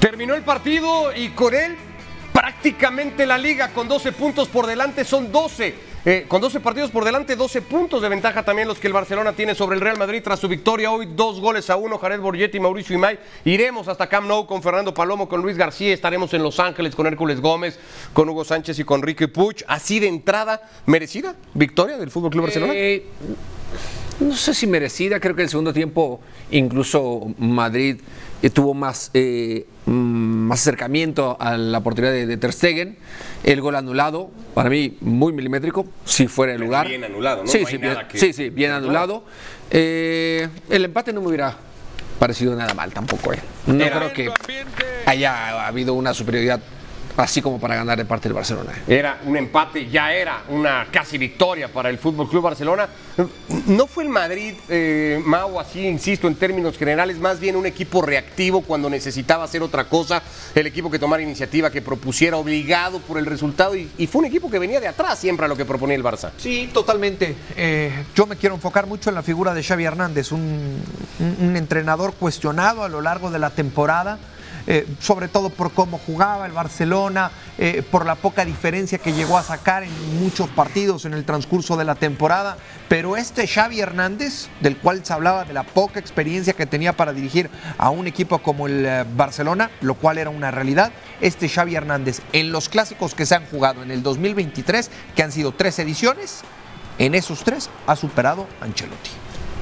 Terminó el partido y con él prácticamente la liga con 12 puntos por delante son 12. Eh, con 12 partidos por delante, 12 puntos de ventaja también los que el Barcelona tiene sobre el Real Madrid tras su victoria hoy, dos goles a uno, Jared Borgetti, Mauricio Imay. Iremos hasta Camp Nou con Fernando Palomo, con Luis García, estaremos en Los Ángeles con Hércules Gómez, con Hugo Sánchez y con Ricky Puch. Así de entrada, ¿merecida victoria del Fútbol Club Barcelona? Eh, no sé si merecida, creo que en el segundo tiempo incluso Madrid tuvo más, eh, mm, más acercamiento a la oportunidad de, de, Ter Stegen. El gol anulado, para mí muy milimétrico, si fuera el lugar. Bien anulado, ¿no? Sí, No sí, bien, nada que- sí, sí, bien anulado. Eh, el empate no me hubiera parecido nada mal tampoco. eh. No Era- creo que haya habido una superioridad así como para ganar de parte del Barcelona. Era un empate, ya era una casi victoria para el Fútbol Club Barcelona. No fue el Madrid, eh, Mau, así insisto en términos generales, más bien un equipo reactivo cuando necesitaba hacer otra cosa. El equipo que tomara iniciativa, que propusiera, obligado por el resultado. Y, y fue un equipo que venía de atrás siempre a lo que proponía el Barça. Sí, totalmente. Eh, yo me quiero enfocar mucho en la figura de Xavi Hernández, un, un- un entrenador cuestionado a lo largo de la temporada, eh, sobre todo por cómo jugaba el Barcelona, eh, por la poca diferencia que llegó a sacar en muchos partidos en el transcurso de la temporada. Pero este Xavi Hernández, del cual se hablaba de la poca experiencia que tenía para dirigir a un equipo como el eh, Barcelona, lo cual era una realidad, este Xavi Hernández en los clásicos que se han jugado en el 2023, que han sido tres ediciones, en esos tres ha superado Ancelotti.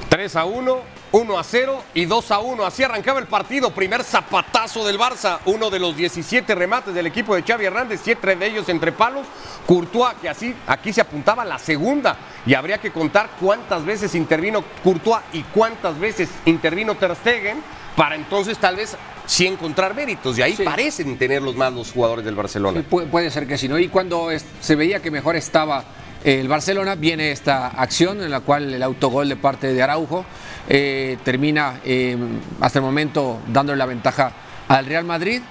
3 a 1, 1 a 0 y 2 a 1. Así arrancaba el partido. Primer zapatazo del Barça. Uno de los 17 remates del equipo de Xavi Hernández, siete de ellos entre palos. Courtois, que así aquí se apuntaba la segunda. Y habría que contar cuántas veces intervino Courtois y cuántas veces intervino Ter Stegen para entonces tal vez sí encontrar méritos. Y ahí Sí. parecen tenerlos más los jugadores del Barcelona. Sí, puede, ser que sí, ¿no? Y cuando se veía que mejor estaba el Barcelona, viene esta acción en la cual el autogol de parte de Araujo eh, termina eh, hasta el momento dándole la ventaja al Real Madrid.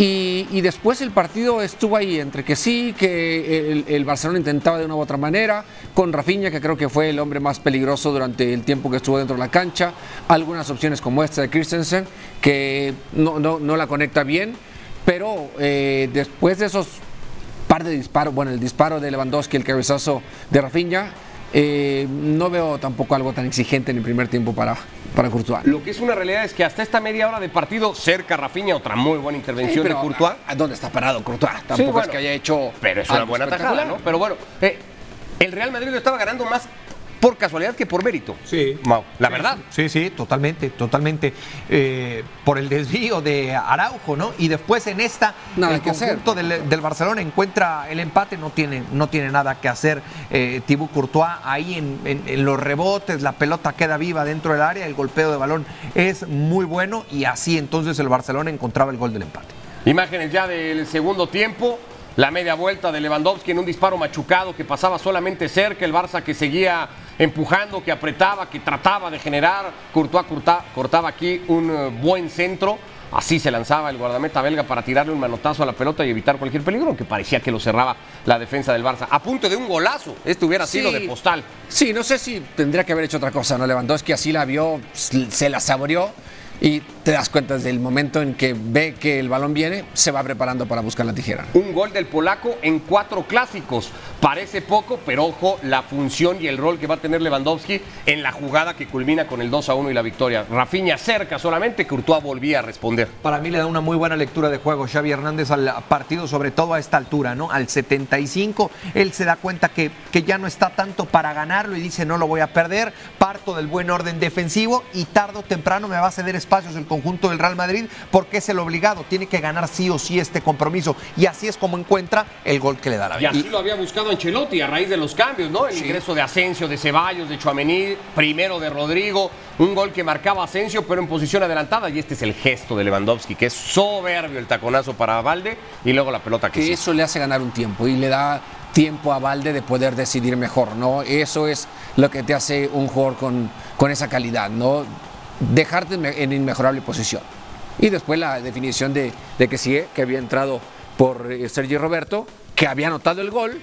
Y, después el partido estuvo ahí entre que sí, que el, el Barcelona intentaba de una u otra manera, con Rafinha, que creo que fue el hombre más peligroso durante el tiempo que estuvo dentro de la cancha, algunas opciones como esta de Christensen, que no, no, no la conecta bien, pero eh, después de esos par de disparos, bueno, el disparo de Lewandowski, el cabezazo de Rafinha, eh, no veo tampoco algo tan exigente en el primer tiempo para, para Courtois. Lo que es una realidad es que hasta esta media hora de partido, cerca Rafinha, otra muy buena intervención pero, de Courtois. ¿a- ¿Dónde está parado Courtois? Tampoco bueno. es que haya hecho. Pero es una buena tajada. ¿no? Pero bueno, eh, el Real Madrid lo estaba ganando más por casualidad que por mérito. Sí. Mau, la verdad. Sí, sí, totalmente, totalmente. Eh, por el desvío de Araujo, ¿no? Y después en esta, Nada el que hacer. conjunto del, del Barcelona encuentra el empate, no tiene, no tiene nada que hacer eh, Thibaut Courtois ahí en, en- en los rebotes, la pelota queda viva dentro del área, el golpeo de balón es muy bueno y así entonces el Barcelona encontraba el gol del empate. Imágenes ya del segundo tiempo. La media vuelta de Lewandowski en un disparo machucado que pasaba solamente cerca. El Barça que seguía empujando, que apretaba, que trataba de generar. Courtois curta- cortaba aquí un eh, buen centro. Así se lanzaba el guardameta belga para tirarle un manotazo a la pelota y evitar cualquier peligro, que parecía que lo cerraba la defensa del Barça. A punto de un golazo. Este hubiera sido de postal. Sí, no sé si tendría que haber hecho otra cosa, ¿no? Lewandowski así la vio, se la saboreó y te das cuenta desde el momento en que ve que el balón viene, se va preparando para buscar la tijera. Un gol del polaco en cuatro clásicos. Parece poco, pero ojo la función y el rol que va a tener Lewandowski en la jugada que culmina con el 2 a 1 y la victoria. Rafinha cerca solamente, Courtois volvía a responder. Para mí le da una muy buena lectura de juego Xavi Hernández al partido, sobre todo a esta altura, ¿no? Al 75, él se da cuenta que, que ya no está tanto para ganarlo y dice no lo voy a perder, parto del buen orden defensivo y tarde o temprano me va a ceder espacios el conjunto del Real Madrid porque es el obligado, tiene que ganar sí o sí este compromiso y así es como encuentra el gol que le da la Y vida. así lo había buscado Ancelotti a raíz de los cambios, ¿no? El ingreso de Asensio, de Ceballos, de Chuamení, primero de Rodrigo, un gol que marcaba Asensio, pero en posición adelantada. Y este es el gesto de Lewandowski, que es soberbio el taconazo para Valde y luego la pelota que que sí. eso le hace ganar un tiempo y le da tiempo a Valde de poder decidir mejor, ¿no? Eso es lo que te hace un jugador con, con esa calidad, ¿no? Dejarte en inmejorable posición. Y después la definición de, de que sigue, que había entrado por eh, Sergio Roberto, que había anotado el gol,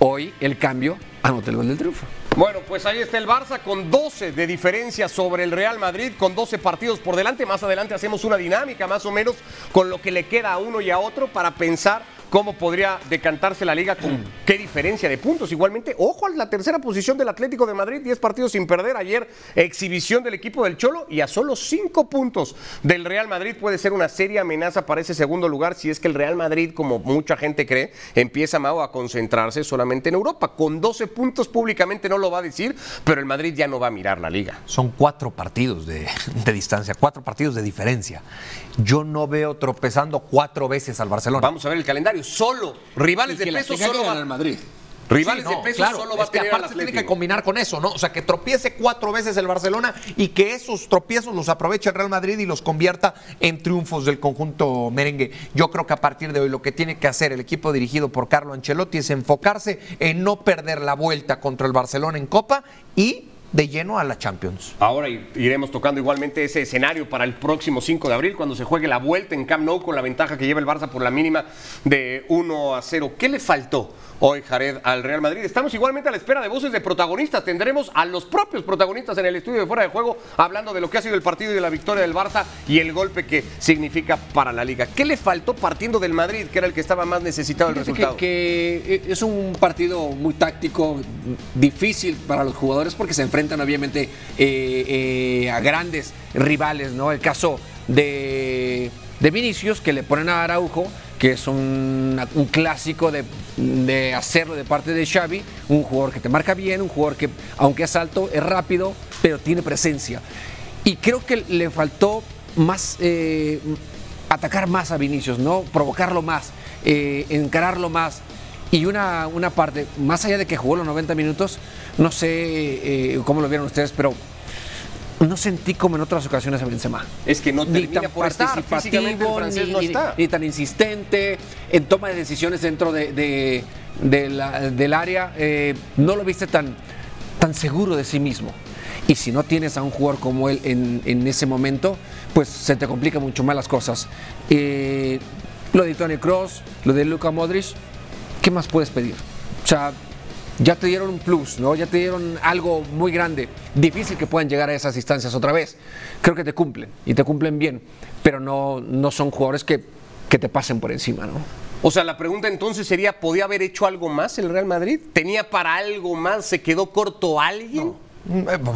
hoy el cambio anota el gol del triunfo. Bueno, pues ahí está el Barça con 12 de diferencia sobre el Real Madrid, con 12 partidos por delante. Más adelante hacemos una dinámica más o menos con lo que le queda a uno y a otro para pensar cómo podría decantarse la liga con qué diferencia de puntos. Igualmente, ojo a la tercera posición del Atlético de Madrid, 10 partidos sin perder. Ayer exhibición del equipo del Cholo y a solo 5 puntos del Real Madrid puede ser una seria amenaza para ese segundo lugar si es que el Real Madrid, como mucha gente cree, empieza Mau a concentrarse solamente en Europa. Con 12 puntos públicamente no lo va a decir, pero el Madrid ya no va a mirar la liga. Son cuatro partidos de, de distancia, cuatro partidos de diferencia. Yo no veo tropezando cuatro veces al Barcelona. Vamos a ver el calendario. Solo rivales de peso solo va Madrid. Rivales Sí, no, de peso claro, solo va es a que tener aparte tiene que combinar con eso, ¿no? O sea, que tropiece cuatro veces el Barcelona y que esos tropiezos los aproveche el Real Madrid y los convierta en triunfos del conjunto merengue. Yo creo que a partir de hoy lo que tiene que hacer el equipo dirigido por Carlo Ancelotti es enfocarse en no perder la vuelta contra el Barcelona en Copa y de lleno a la Champions. Ahora iremos tocando igualmente ese escenario para el próximo 5 de abril, cuando se juegue la vuelta en Camp Nou con la ventaja que lleva el Barça por la mínima de 1 a 0. ¿Qué le faltó hoy, Jared, al Real Madrid? Estamos igualmente a la espera de voces de protagonistas. Tendremos a los propios protagonistas en el estudio de fuera de juego hablando de lo que ha sido el partido y de la victoria del Barça y el golpe que significa para la liga. ¿Qué le faltó partiendo del Madrid, que era el que estaba más necesitado del resultado? que, que es un partido muy táctico, difícil para los jugadores porque se enfrentan obviamente eh, eh, a grandes rivales, ¿no? El caso de, de Vinicius que le ponen a Araujo, que es un, un clásico de, de hacerlo de parte de Xavi, un jugador que te marca bien, un jugador que aunque es alto, es rápido, pero tiene presencia. Y creo que le faltó más eh, atacar más a Vinicius, ¿no? Provocarlo más, eh, encararlo más. Y una, una parte, más allá de que jugó los 90 minutos, no sé eh, cómo lo vieron ustedes, pero no sentí como en otras ocasiones a Benzema. Es que no Ni termina tan por estar. El ni, no ni- ni tan insistente en toma de decisiones dentro de, de- de la- del área. eh, no lo viste tan, tan seguro de sí mismo. Y si no tienes a un jugador como él en, en ese momento, pues se te complican mucho más las cosas. Eh, lo de Tony Cross, lo de Luka Modric, ¿qué más puedes pedir? O sea, ya te dieron un plus, ¿no? Ya te dieron algo muy grande. Difícil que puedan llegar a esas instancias otra vez. Creo que te cumplen y te cumplen bien, pero no, no son jugadores que, que te pasen por encima, ¿no? O sea, la pregunta entonces sería, ¿podía haber hecho algo más el Real Madrid? ¿Tenía para algo más? ¿Se quedó corto alguien?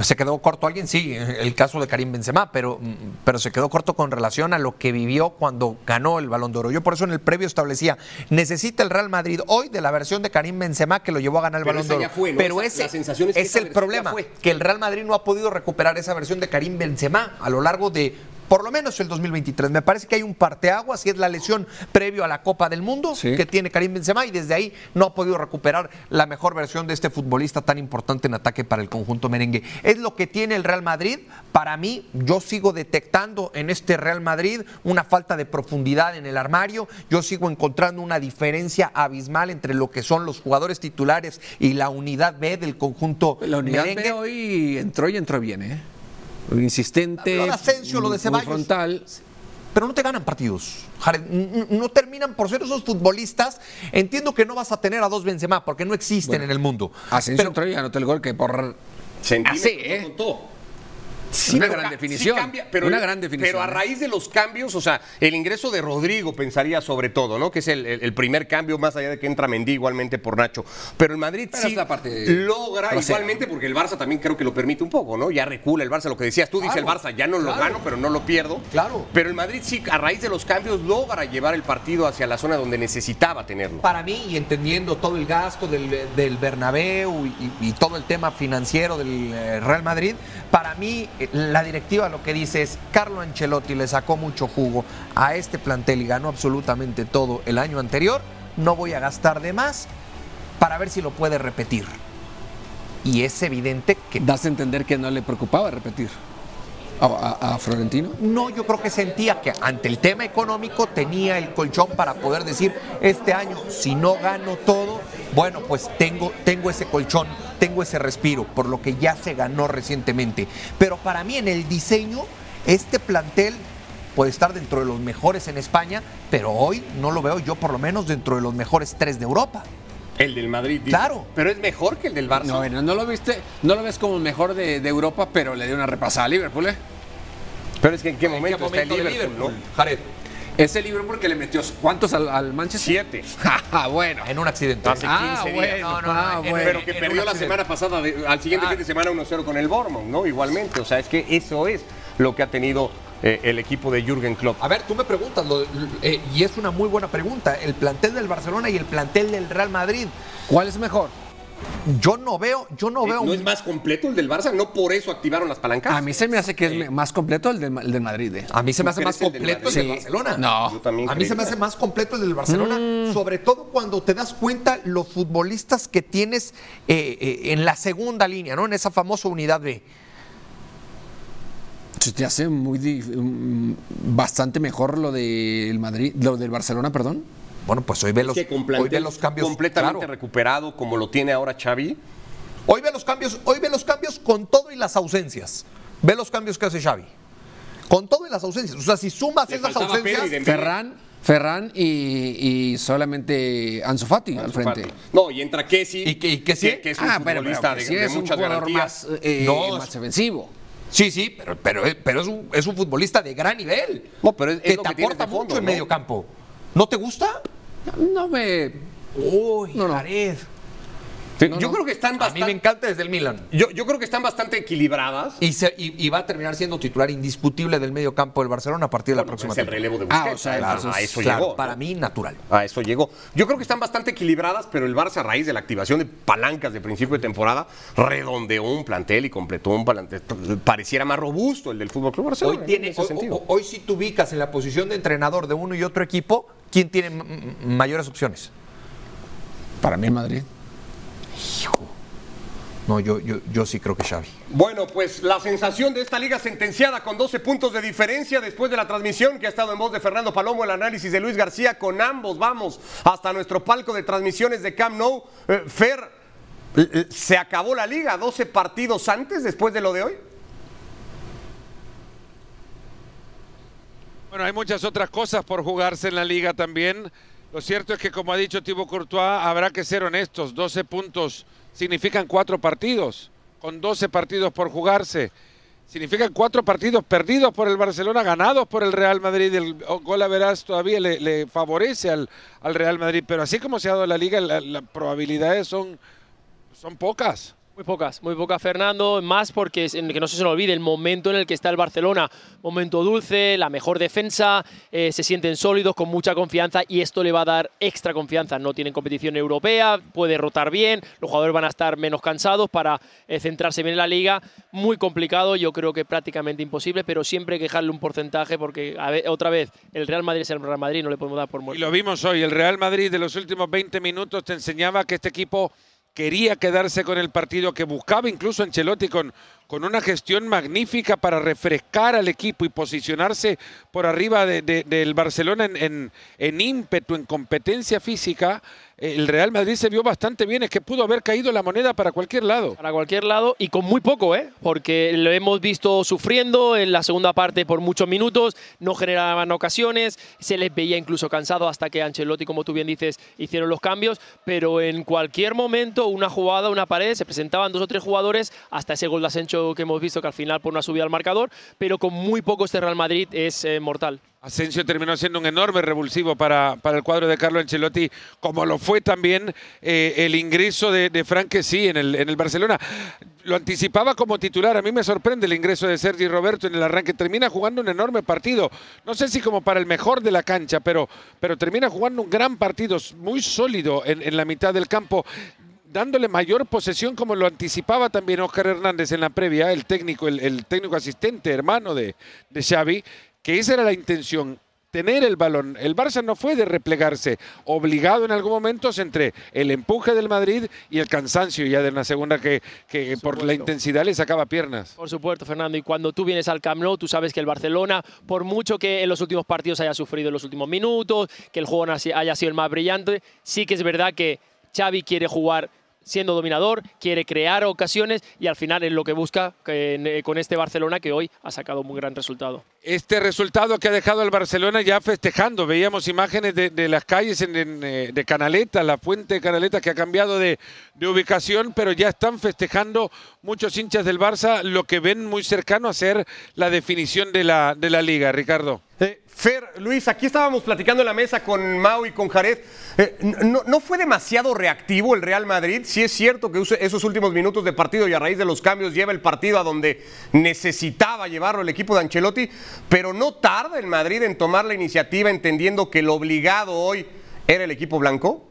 Se quedó corto alguien, sí, el caso de Karim Benzema, pero, mm, pero se quedó corto con relación a lo que vivió cuando ganó el Balón de Oro. Yo por eso en el previo establecía, necesita el Real Madrid hoy de la versión de Karim Benzema que lo llevó a ganar el Pero Balón de Oro. ya fue, ¿no? Pero Esa- ese es es el problema, que el Real Madrid no ha podido recuperar esa versión de Karim Benzema a lo largo de por lo menos el 2023. Me parece que hay un parteaguas y es la lesión previo a la Copa del Mundo Sí. que tiene Karim Benzema y desde ahí no ha podido recuperar la mejor versión de este futbolista tan importante en ataque para el conjunto merengue. Es lo que tiene el Real Madrid. Para mí, yo sigo detectando en este Real Madrid una falta de profundidad en el armario. Yo sigo encontrando una diferencia abismal entre lo que son los jugadores titulares y la unidad B del conjunto La unidad merengue. B hoy entró y entró bien, ¿eh? Insistente, Lo de Asensio, lo de muy Ceballos. frontal. pero no te ganan partidos. Jared. No terminan por ser esos futbolistas. Entiendo que no vas a tener a dos Benzema porque no existen en el mundo. Asensio Pero- entró y anotó el gol que por Así, ¿eh? no. Sí, una gran sí cambia, pero, una gran definición. Pero a raíz de los cambios, o sea, el ingreso de Rodrigo pensaría sobre todo, ¿no? Que es el, primer cambio, más allá de que entra Mendy igualmente por Nacho. Pero el Madrid Pero sí la parte logra igualmente, porque el Barça también creo que lo permite un poco, ¿no? Ya recula el Barça, lo que decías tú, dice el Claro, Barça, ya no lo claro. gano, pero no lo pierdo. Claro. Pero el Madrid sí, a raíz de los cambios, logra llevar el partido hacia la zona donde necesitaba tenerlo. Para mí, y entendiendo todo el gasto del, del Bernabéu y, y todo el tema financiero del eh, Real Madrid, para mí la directiva lo que dice es, Carlo Ancelotti le sacó mucho jugo a este plantel y ganó absolutamente todo el año anterior, no voy a gastar de más para ver si lo puede repetir. Y es evidente que Das a entender que no le preocupaba repetir a, a- a Florentino. No, yo creo que sentía que ante el tema económico tenía el colchón para poder decir, este año si no gano todo, bueno, pues tengo, tengo ese colchón, tengo ese respiro, por lo que ya se ganó recientemente. Pero para mí en el diseño, este plantel puede estar dentro de los mejores en España, pero hoy no lo veo yo por lo menos dentro de los mejores tres de Europa. El del Madrid. dice. Claro. Pero es mejor que el del Barça. No, bueno, no lo viste, no lo ves como el mejor de, de Europa, pero le dio una repasada a Liverpool, ¿eh? Pero es que en qué ¿En momento, qué momento está de el Liverpool, Liverpool, ¿no? Jared? Ese Liverpool porque le metió ¿cuántos al, al Manchester? Siete. Bueno. En un accidente. Hace Ah, 15 bueno, días. No, no, no, ah, en- bueno. Pero que en perdió la semana pasada, de- al siguiente Ah. fin de semana 1-0 con el Bournemouth, ¿no? Igualmente. O sea, es que eso es lo que ha tenido eh, el equipo de Jürgen Klopp. A ver, tú me preguntas, lo- eh, y es una muy buena pregunta, el plantel del Barcelona y el plantel del Real Madrid. ¿Cuál es mejor? Yo no veo, yo no veo. ¿No es más completo el del Barça? ¿No por eso activaron las palancas? A mí se me hace que es más completo el del, el del Madrid. ¿eh? A mí se me ¿Tú hace más crees el del completo el del. Barcelona. No. Yo también A mí se me hace más completo el del Barcelona, Mm. sobre todo cuando te das cuenta los futbolistas que tienes eh, eh, en la segunda línea, ¿no? En esa famosa unidad B. Se te hace muy mm, bastante mejor lo del Madrid, lo del Barcelona, perdón. Bueno, pues hoy ve Es los, que con hoy ve los cambios. completamente claro. recuperado como lo tiene ahora Xavi. Hoy ve los cambios, hoy ve los cambios con todo y las ausencias. Ve los cambios que hace Xavi. Con todo y las ausencias. O sea, si sumas Le esas ausencias. Ferran, Ferran y, y solamente Ansu Fati al frente. No, y entra Kessi. ¿Y que- y Kessi? Que, que es un Ah, pero, futbolista pero que de, sí de es un muchas jugador garantías. más, eh, No, más defensivo. Sí, sí, pero, pero, pero es, un, es un futbolista de gran nivel. No, pero es- es que lo te aporta mucho en ¿no? medio campo. ¿No te gusta? No me. Uy, No, no. Jared. Sí, No, yo no. creo que están A mí bastante. me encanta desde el Milan. Yo, yo creo que están bastante equilibradas. Y, se- y- y va a terminar siendo titular indiscutible del medio campo del Barcelona a partir de la Bueno, próxima es el temporada. relevo de Ah, o sea, Claro, entonces, a eso Claro, llegó. para mí natural. A eso llegó. Yo creo que están bastante equilibradas, pero el Barça a raíz de la activación de palancas de principio de temporada redondeó un plantel y completó un plantel. Pareciera más robusto el del Fútbol Club Barcelona. Hoy, en tiene, hoy, sentido. hoy- hoy si tú ubicas en la posición de entrenador de uno y otro equipo, ¿quién tiene mayores opciones? Para mí, el Madrid. No, yo, yo, yo sí creo que Xavi. Bueno, pues la sensación de esta liga sentenciada con 12 puntos de diferencia después de la transmisión que ha estado en voz de Fernando Palomo, el análisis de Luis García, con ambos vamos hasta nuestro palco de transmisiones de Camp Nou. Eh, Fer, eh, eh, ¿se acabó la liga 12 partidos antes después de lo de hoy? Bueno, hay muchas otras cosas por jugarse en la liga también. Lo cierto es que, como ha dicho Thibaut Courtois, habrá que ser honestos. 12 puntos significan cuatro partidos, con 12 partidos por jugarse. Significan cuatro partidos perdidos por el Barcelona, ganados por el Real Madrid. El gol a verás todavía le, favorece al, al Real Madrid. Pero así como se ha dado la liga, la- las probabilidades son, son pocas. Muy pocas, muy pocas, Fernando. Más porque, es- en que no se nos olvide, el momento en el que está el Barcelona. Momento dulce, la mejor defensa, eh, se sienten sólidos, con mucha confianza y esto le va a dar extra confianza. No tienen competición europea, puede rotar bien, los jugadores van a estar menos cansados para eh, centrarse bien en la liga. Muy complicado, yo creo que prácticamente imposible, pero siempre hay que dejarle un porcentaje porque, a otra vez, el Real Madrid es el Real Madrid, no le podemos dar por Y muerto. lo vimos hoy, el Real Madrid de los últimos 20 minutos te enseñaba que este equipo quería quedarse con el partido, que buscaba incluso Ancelotti con, con una gestión magnífica para refrescar al equipo y posicionarse por arriba de- de- del Barcelona en, en- en ímpetu, en competencia física. El Real Madrid se vio bastante bien, es que pudo haber caído la moneda para cualquier lado. Para cualquier lado y con muy poco, ¿eh? Porque lo hemos visto sufriendo en la segunda parte por muchos minutos, no generaban ocasiones, se les veía incluso cansados hasta que Ancelotti, como tú bien dices, hicieron los cambios, pero en cualquier momento, una jugada, una pared, se presentaban dos o tres jugadores hasta ese gol de Asensio que hemos visto que al final por una subida al marcador, pero con muy poco este Real Madrid es eh, mortal. Asensio terminó siendo un enorme revulsivo para, para el cuadro de Carlo Ancelotti, como lo fue también eh, el ingreso de, de Frank sí en el, en el Barcelona. Lo anticipaba como titular. A mí me sorprende el ingreso de Sergi Roberto en el arranque. Termina jugando un enorme partido. No sé si como para el mejor de la cancha, pero, pero termina jugando un gran partido, muy sólido en, en la mitad del campo dándole mayor posesión como lo anticipaba también Oscar Hernández en la previa, el técnico, el, el técnico asistente, hermano de, de Xavi, que esa era la intención, tener el balón. El Barça no fue de replegarse, obligado en algún momento entre el empuje del Madrid y el cansancio ya de una segunda que, que por la intensidad le sacaba piernas. Por supuesto, Fernando. Y cuando tú vienes al Camp Nou, tú sabes que el Barcelona, por mucho que en los últimos partidos haya sufrido en los últimos minutos, que el juego haya sido el más brillante, sí que es verdad que Xavi quiere jugar siendo dominador, quiere crear ocasiones y al final es lo que busca eh, con este Barcelona que hoy ha sacado un muy gran resultado. Este resultado que ha dejado al Barcelona ya festejando, veíamos imágenes de, las calles eh, de Canaleta, la fuente de Canaleta que ha cambiado de, ubicación, pero ya están festejando muchos hinchas del Barça lo que ven muy cercano a ser la definición de la, de la liga, Ricardo. Eh, Fer, Luis, aquí estábamos platicando en la mesa con Mau y con Jared. Eh, no, fue demasiado reactivo el Real Madrid? Sí es cierto que esos últimos minutos de partido y a raíz de los cambios lleva el partido a donde necesitaba llevarlo el equipo de Ancelotti, pero no tarda el Madrid en tomar la iniciativa entendiendo que el obligado hoy era el equipo blanco.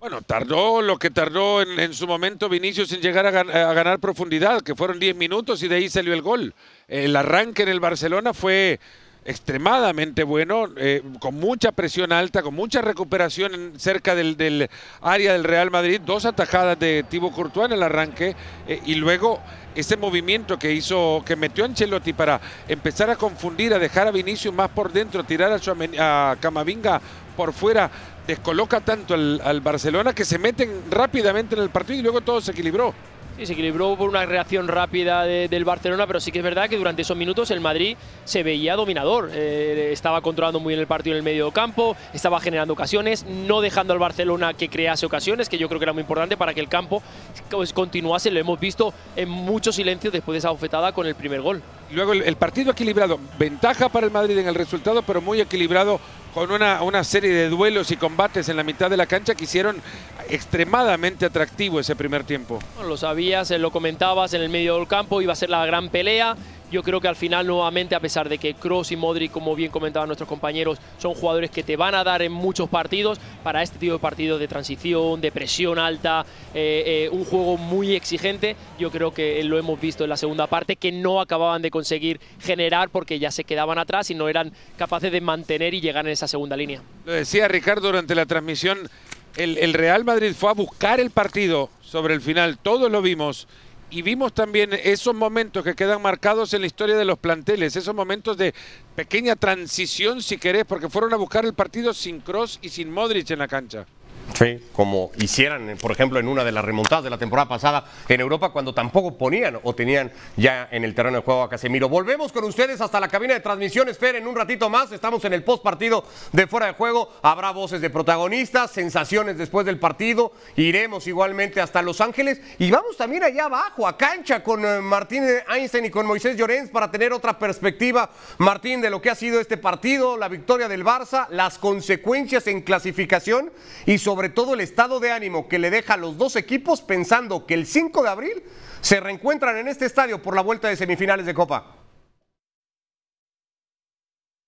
Bueno, tardó lo que tardó en, su momento Vinicius en llegar a, ganar profundidad, que fueron 10 minutos y de ahí salió el gol. El arranque en el Barcelona fue extremadamente bueno, eh, con mucha presión alta, con mucha recuperación cerca del, área del Real Madrid, dos atajadas de Thibaut Courtois en el arranque eh, y luego ese movimiento que hizo, que metió Ancelotti para empezar a confundir, a dejar a Vinicius más por dentro, tirar a, a Camavinga por fuera, descoloca tanto al, Barcelona que se meten rápidamente en el partido y luego todo se equilibró. Sí, se equilibró por una reacción rápida del Barcelona, pero sí que es verdad que durante esos minutos el Madrid se veía dominador. Eh, estaba controlando muy bien el partido en el medio campo, estaba generando ocasiones, no dejando al Barcelona que crease ocasiones, que yo creo que era muy importante para que el campo pues, continuase. Lo hemos visto en mucho silencio después de esa bofetada con el primer gol. Luego el, partido equilibrado, ventaja para el Madrid en el resultado, pero muy equilibrado con una, una, serie de duelos y combates en la mitad de la cancha que hicieron extremadamente atractivo ese primer tiempo. lo sabías, lo comentabas en el medio del campo, iba a ser la gran pelea. Yo creo que al final nuevamente, a pesar de que Kroos y Modric, como bien comentaban nuestros compañeros, son jugadores que te van a dar en muchos partidos, para este tipo de partidos de transición, de presión alta, eh, eh, un juego muy exigente, yo creo que lo hemos visto en la segunda parte, que no acababan de conseguir generar porque ya se quedaban atrás y no eran capaces de mantener y llegar en esa segunda línea. Lo decía Ricardo durante la transmisión, el, el Real Madrid fue a buscar el partido sobre el final, todos lo vimos y vimos también esos momentos que quedan marcados en la historia de los planteles, esos momentos de pequeña transición, si querés, porque fueron a buscar el partido sin Cross y sin Modric en la cancha. Sí, como hicieran, por ejemplo, en una de las remontadas de la temporada pasada en Europa, cuando tampoco ponían o tenían ya en el terreno de juego a Casemiro. Volvemos con ustedes hasta la cabina de transmisión. Esperen un ratito más. Estamos en el post partido de fuera de juego. Habrá voces de protagonistas, sensaciones después del partido. Iremos igualmente hasta Los Ángeles y vamos también allá abajo, a cancha, con eh, Martín Einstein y con Moisés Llorens para tener otra perspectiva, Martín, de lo que ha sido este partido, la victoria del Barça, las consecuencias en clasificación y sobre sobre todo el estado de ánimo que le deja a los dos equipos pensando que el 5 de abril se reencuentran en este estadio por la vuelta de semifinales de Copa.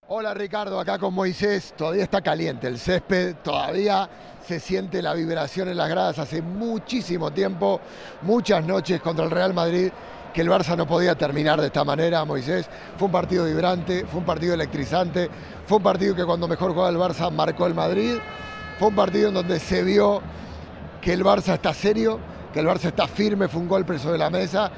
Hola Ricardo, acá con Moisés. Todavía está caliente el césped, todavía se siente la vibración en las gradas hace muchísimo tiempo, muchas noches contra el Real Madrid que el Barça no podía terminar de esta manera, Moisés. Fue un partido vibrante, fue un partido electrizante, fue un partido que cuando mejor jugaba el Barça marcó el Madrid fue un partido en donde se vio que el Barça está serio, que el Barça está firme, fue un golpe sobre la mesa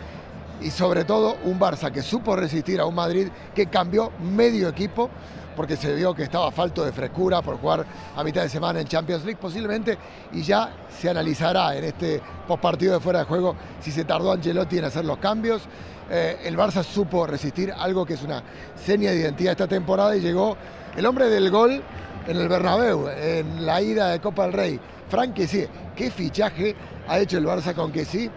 y sobre todo un Barça que supo resistir a un Madrid que cambió medio equipo porque se vio que estaba falto de frescura por jugar a mitad de semana en Champions League posiblemente y ya se analizará en este postpartido de fuera de juego si se tardó Angelotti en hacer los cambios. Eh, el Barça supo resistir algo que es una seña de identidad esta temporada y llegó el hombre del gol en el Bernabéu, en la ida de Copa del Rey. Frank sí, qué fichaje ha hecho el Barça con que sí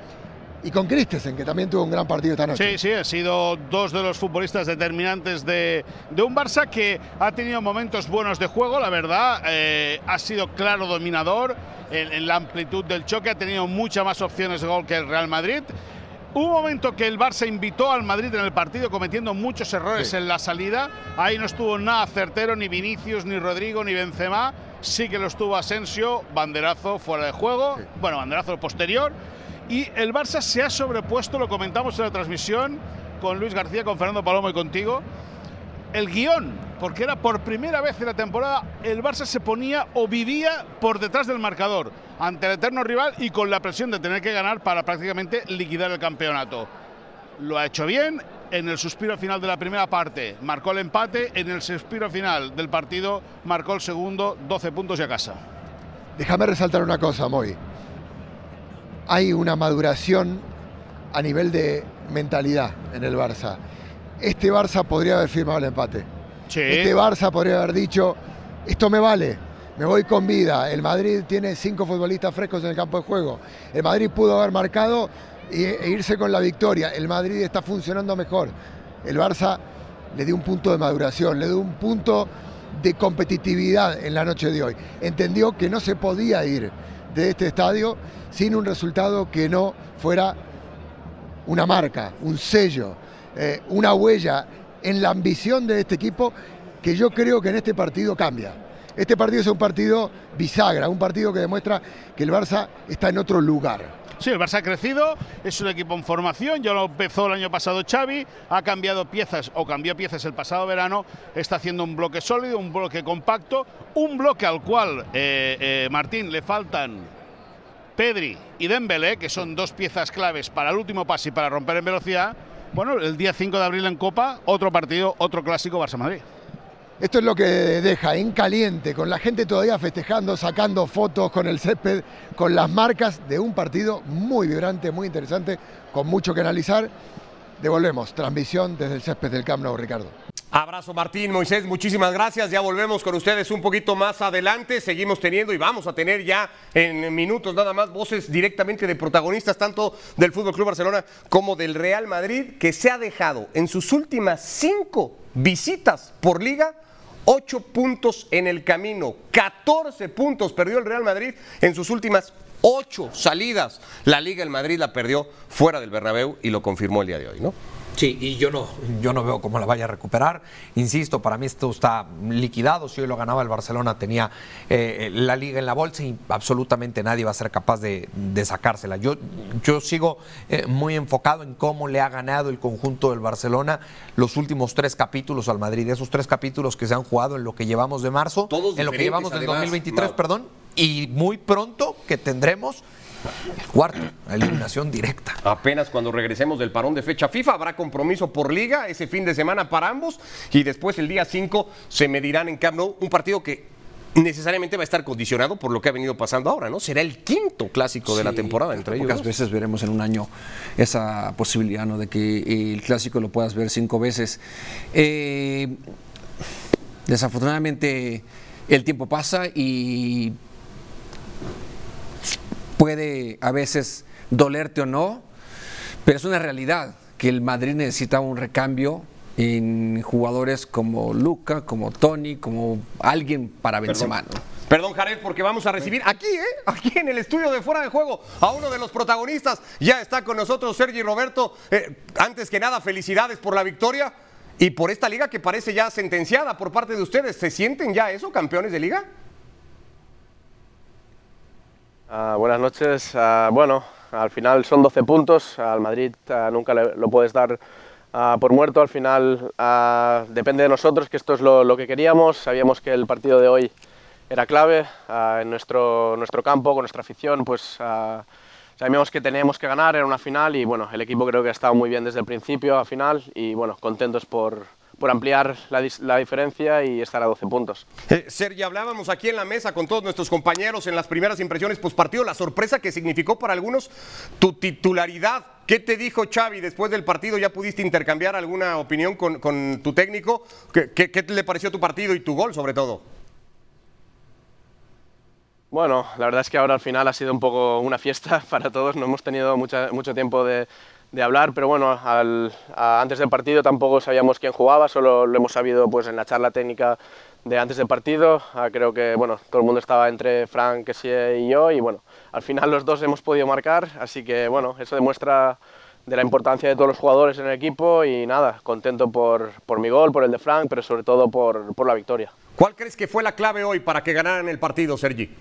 y con Christensen, que también tuvo un gran partido esta noche. Sí, sí, ha sido dos de los futbolistas determinantes de, un Barça que ha tenido momentos buenos de juego, la verdad, eh, ha sido claro dominador en, en, la amplitud del choque, ha tenido muchas más opciones de gol que el Real Madrid. Un momento que el Barça invitó al Madrid en el partido cometiendo muchos errores en la salida. Ahí no estuvo nada certero ni Vinicius, ni Rodrigo, ni Benzema. Sí que lo estuvo Asensio, banderazo fuera de juego. Bueno, banderazo posterior. Y el Barça se ha sobrepuesto, lo comentamos en la transmisión con Luis García, con Fernando Palomo y contigo. El guion porque era por primera vez en la temporada el Barça se ponía o vivía por detrás del marcador ante el eterno rival y con la presión de tener que ganar para prácticamente liquidar el campeonato. Lo ha hecho bien en el suspiro final de la primera parte, marcó el empate, en el suspiro final del partido marcó el segundo, 12 puntos y a casa. déjame resaltar una cosa, Moy. Hay una maduración a nivel de mentalidad en el Barça. Este Barça podría haber firmado el empate. Sí. Este Barça podría haber dicho, esto me vale, me voy con vida. El Madrid tiene cinco futbolistas frescos en el campo de juego. El Madrid pudo haber marcado e irse con la victoria. El Madrid está funcionando mejor. El Barça le dio un punto de maduración, le dio un punto de competitividad en la noche de hoy. Entendió que no se podía ir de este estadio sin un resultado que no fuera una marca, un sello, eh, una huella en la ambición de este equipo que yo creo que en este partido cambia. Este partido es un partido bisagra, un partido que demuestra que el Barça está en otro lugar. Sí, el Barça ha crecido, es un equipo en formación, ya lo empezó el año pasado Xavi, ha cambiado piezas o cambió piezas el pasado verano, está haciendo un bloque sólido, un bloque compacto, un bloque al cual, eh, eh, Martín, le faltan Pedri y Dembélé, que son dos piezas claves para el último pase y para romper en velocidad. Bueno, el día 5 de abril en Copa, otro partido, otro clásico Barça-Madrid. Esto es lo que deja en caliente, con la gente todavía festejando, sacando fotos con el césped, con las marcas de un partido muy vibrante, muy interesante, con mucho que analizar. Devolvemos, transmisión desde el césped del Camp Nou, Ricardo. Abrazo Martín, Moisés, muchísimas gracias. Ya volvemos con ustedes un poquito más adelante. Seguimos teniendo y vamos a tener ya en minutos nada más voces directamente de protagonistas tanto del Fútbol Club Barcelona como del Real Madrid que se ha dejado en sus últimas cinco visitas por liga 8 puntos en el camino, 14 puntos perdió el Real Madrid en sus últimas 8 salidas. La Liga el Madrid la perdió fuera del Bernabéu y lo confirmó el día de hoy, ¿no? Sí, y yo no, yo no veo cómo la vaya a recuperar. Insisto, para mí esto está liquidado. Si hoy lo ganaba el Barcelona, tenía eh, la liga en la bolsa y absolutamente nadie va a ser capaz de, sacársela. Yo, yo sigo eh, muy enfocado en cómo le ha ganado el conjunto del Barcelona los últimos tres capítulos al Madrid. Esos tres capítulos que se han jugado en lo que llevamos de marzo, en lo que llevamos del 2023, perdón, y muy pronto que tendremos Cuarto, eliminación directa. Apenas cuando regresemos del parón de fecha FIFA habrá compromiso por liga ese fin de semana para ambos y después el día 5 se medirán en Camp Nou un partido que necesariamente va a estar condicionado por lo que ha venido pasando ahora, ¿no? Será el quinto clásico de la temporada entre ellos. Pocas veces veremos en un año esa posibilidad, ¿no? De que el clásico lo puedas ver cinco veces. Eh, desafortunadamente el tiempo pasa y puede a veces dolerte o no, pero es una realidad que el Madrid necesita un recambio en jugadores como Luca, como Tony, como alguien para Benzema. Perdón, Jared, porque vamos a recibir aquí, ¿eh? Aquí en el estudio de Fuera de Juego a uno de los protagonistas. Ya está con nosotros Sergi Roberto. Eh, antes que nada, felicidades por la victoria y por esta liga que parece ya sentenciada por parte de ustedes. ¿Se sienten ya eso, campeones de liga? Ah, buenas noches. Ah, bueno, al final son 12 puntos. Al Madrid ah, nunca lo puedes dar por muerto. Al final depende de nosotros, que esto es lo, que queríamos. Sabíamos que el partido de hoy era clave en nuestro, nuestro campo, con nuestra afición. Pues sabíamos que teníamos que ganar, era una final y bueno, el equipo creo que ha estado muy bien desde el principio a final y bueno, contentos por, por ampliar la, diferencia y estar a 12 puntos. Eh, Sergi, hablábamos aquí en la mesa con todos nuestros compañeros en las primeras impresiones partido, la sorpresa que significó para algunos tu titularidad. ¿Qué te dijo Xavi después del partido? ¿Ya pudiste intercambiar alguna opinión con, tu técnico? ¿Qué, ¿Qué, le pareció tu partido y tu gol sobre todo? Bueno, la verdad es que ahora al final ha sido un poco una fiesta para todos. No hemos tenido mucho tiempo de, de hablar, pero bueno, antes del partido tampoco sabíamos quién jugaba, solo lo hemos sabido pues en la charla técnica de antes del partido. Ah, creo que bueno, todo el mundo estaba entre Frank, Kessie y yo y bueno, al final los dos hemos podido marcar, así que bueno, eso demuestra de la importancia de todos los jugadores en el equipo y nada, contento por, por mi gol, por el de Frank, pero sobre todo por, por la victoria. ¿Cuál crees que fue la clave hoy para que ganaran el partido, Sergi?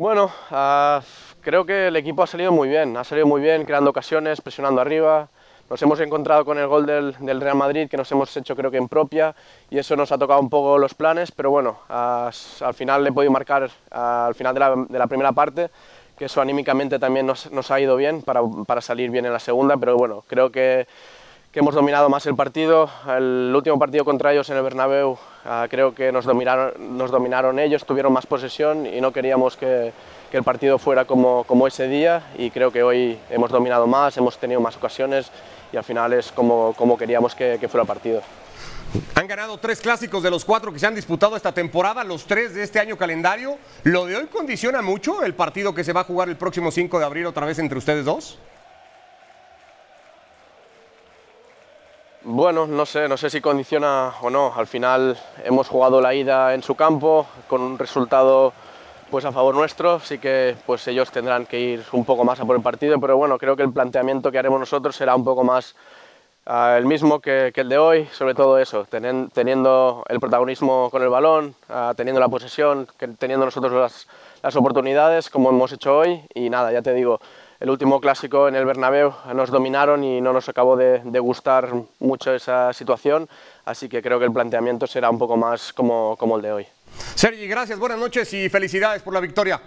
Bueno, uh, creo que el equipo ha salido muy bien, ha salido muy bien creando ocasiones, presionando arriba. Nos hemos encontrado con el gol del, Real Madrid que nos hemos hecho creo que en propia y eso nos ha tocado un poco los planes, pero bueno, al final le he podido marcar al final de la, primera parte, que eso anímicamente también nos, ha ido bien para, salir bien en la segunda, pero bueno, creo que, que hemos dominado más el partido. El último partido contra ellos en el Bernabéu ah, creo que nos dominaron, nos dominaron ellos, tuvieron más posesión y no queríamos que, que el partido fuera como, como ese día y creo que hoy hemos dominado más, hemos tenido más ocasiones y al final es como, como queríamos que, que fuera el partido. Han ganado tres clásicos de los cuatro que se han disputado esta temporada, los tres de este año calendario. ¿Lo de hoy condiciona mucho el partido que se va a jugar el próximo 5 de abril otra vez entre ustedes dos? Bueno, no sé, no sé si condiciona o no. Al final hemos jugado la ida en su campo con un resultado pues a favor nuestro, sí que pues ellos tendrán que ir un poco más a por el partido, pero bueno, creo que el planteamiento que haremos nosotros será un poco más uh, el mismo que, el de hoy, sobre todo eso, teniendo el protagonismo con el balón, uh, teniendo la posesión, teniendo nosotros las oportunidades como hemos hecho hoy. Y nada, ya te digo, el último clásico en el Bernabéu nos dominaron y no nos acabó de, de, gustar mucho esa situación, así que creo que el planteamiento será un poco más como, como el de hoy. Sergi, gracias, buenas noches y felicidades por la victoria.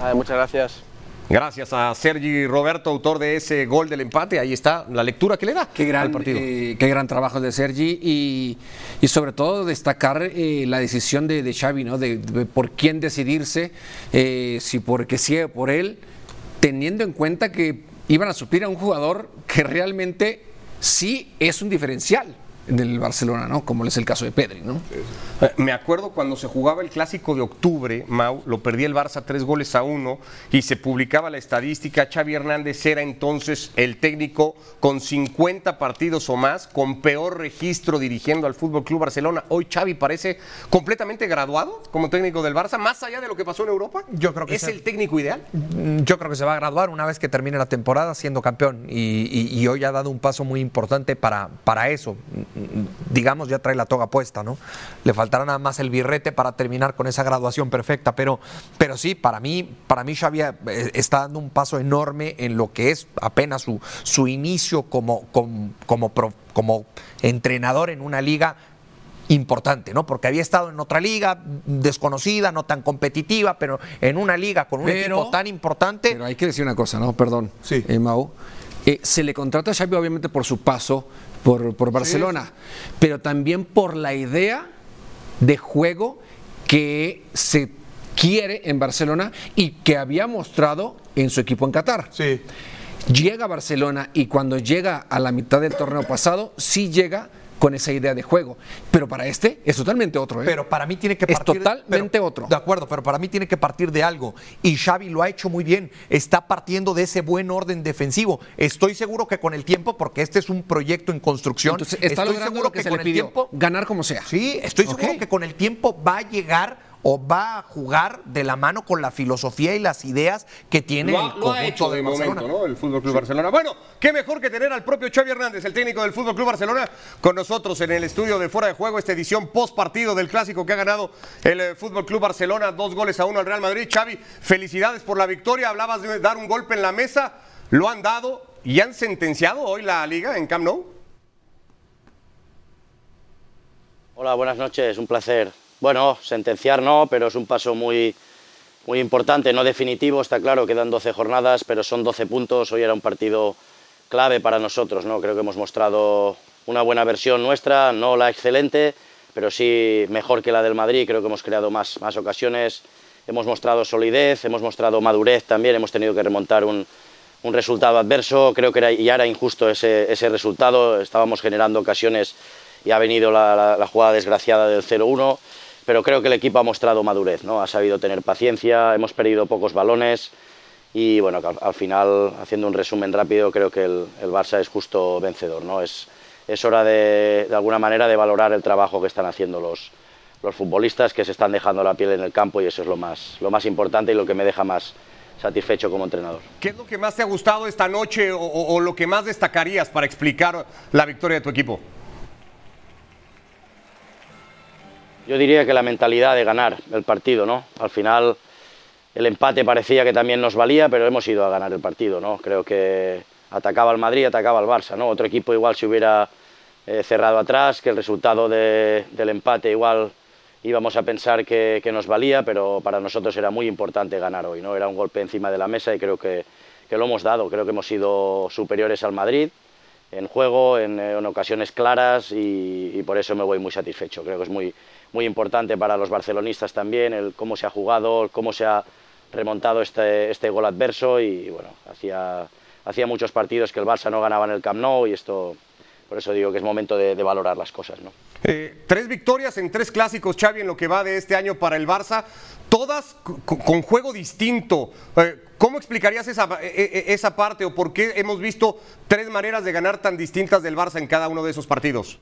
Vale, muchas gracias. Gracias a Sergi Roberto, autor de ese gol del empate. Ahí está la lectura que le da qué gran, al partido. Eh, qué gran trabajo de Sergi y, y sobre todo destacar eh, la decisión de, de Xavi, ¿no? De, de, por quién decidirse, eh, si porque sí o por él, teniendo en cuenta que iban a suplir a un jugador que realmente sí es un diferencial del Barcelona, ¿no? Como es el caso de Pedri, ¿no? Me acuerdo cuando se jugaba el clásico de octubre, Mau, lo perdía el Barça tres goles a uno y se publicaba la estadística. Xavi Hernández era entonces el técnico con 50 partidos o más, con peor registro dirigiendo al Fútbol Club Barcelona. Hoy Xavi parece completamente graduado como técnico del Barça, más allá de lo que pasó en Europa. Yo creo que es se... el técnico ideal. Yo creo que se va a graduar una vez que termine la temporada siendo campeón y, y, y hoy ha dado un paso muy importante para, para eso digamos, ya trae la toga puesta, ¿no? Le faltará nada más el birrete para terminar con esa graduación perfecta, pero, pero sí, para mí, para mí Xavi eh, está dando un paso enorme en lo que es apenas su, su inicio como, como, como, como entrenador en una liga importante, ¿no? Porque había estado en otra liga desconocida, no tan competitiva, pero en una liga con un pero, equipo tan importante. Pero hay que decir una cosa, ¿no? Perdón, sí. eh, Mau. Eh, se le contrata a Xavi obviamente por su paso por, por Barcelona, sí. pero también por la idea de juego que se quiere en Barcelona y que había mostrado en su equipo en Qatar. Sí. Llega a Barcelona y cuando llega a la mitad del torneo pasado, sí llega con esa idea de juego. Pero para este es totalmente otro. ¿eh? Pero para mí tiene que partir. Es totalmente pero, otro. De acuerdo, pero para mí tiene que partir de algo. Y Xavi lo ha hecho muy bien. Está partiendo de ese buen orden defensivo. Estoy seguro que con el tiempo, porque este es un proyecto en construcción. Entonces, está estoy seguro que, que se con le el tiempo. Ganar como sea. Sí, estoy seguro que con el tiempo va a llegar o va a jugar de la mano con la filosofía y las ideas que tiene lo, el lo conjunto ha hecho de de Barcelona. momento, ¿no? El Fútbol Club sí. Barcelona. Bueno, qué mejor que tener al propio Xavi Hernández, el técnico del Fútbol Club Barcelona, con nosotros en el estudio de fuera de juego, esta edición post partido del clásico que ha ganado el eh, Fútbol Club Barcelona, dos goles a uno al Real Madrid. Xavi, felicidades por la victoria. Hablabas de dar un golpe en la mesa, lo han dado y han sentenciado hoy la liga en Camp Nou. Hola, buenas noches, un placer. Bueno, sentenciar no, pero es un paso muy, muy importante, no definitivo, está claro, quedan 12 jornadas, pero son 12 puntos, hoy era un partido clave para nosotros, ¿no? creo que hemos mostrado una buena versión nuestra, no la excelente, pero sí mejor que la del Madrid, creo que hemos creado más, más ocasiones, hemos mostrado solidez, hemos mostrado madurez también, hemos tenido que remontar un, un resultado adverso, creo que era, ya era injusto ese, ese resultado, estábamos generando ocasiones y ha venido la, jugada desgraciada del 0-1, pero creo que el equipo ha mostrado madurez, ¿no? ha sabido tener paciencia, hemos perdido pocos balones y bueno, al, al final, haciendo un resumen rápido, creo que el, el Barça es justo vencedor. ¿no? Es, es hora de, de alguna manera de valorar el trabajo que están haciendo los, los futbolistas, que se están dejando la piel en el campo y eso es lo más, lo más importante y lo que me deja más satisfecho como entrenador. ¿Qué es lo que más te ha gustado esta noche o lo que más destacarías para explicar la victoria de tu equipo? Yo diría que la mentalidad de ganar el partido, ¿no? Al final el empate parecía que también nos valía, pero hemos ido a ganar el partido, ¿no? Creo que atacaba al Madrid, atacaba al Barça, ¿no? Otro equipo igual se hubiera eh, cerrado atrás, que el resultado de, del empate igual íbamos a pensar que, nos valía, pero para nosotros era muy importante ganar hoy, ¿no? Era un golpe encima de la mesa y creo que, lo hemos dado. Creo que hemos sido superiores al Madrid en juego, en, en ocasiones claras y, y, por eso me voy muy satisfecho. Creo que es muy, muy importante para los barcelonistas también el cómo se ha jugado, cómo se ha remontado este, este gol adverso y bueno, hacía, hacía muchos partidos que el Barça no ganaba en el Camp Nou y esto, por eso digo que es momento de, de valorar las cosas. ¿no? Eh, tres victorias en tres clásicos, Xavi, en lo que va de este año para el Barça, todas con juego distinto. Eh, ¿Cómo explicarías esa, e, e, esa parte o por qué hemos visto tres maneras de ganar tan distintas del Barça en cada uno de esos partidos?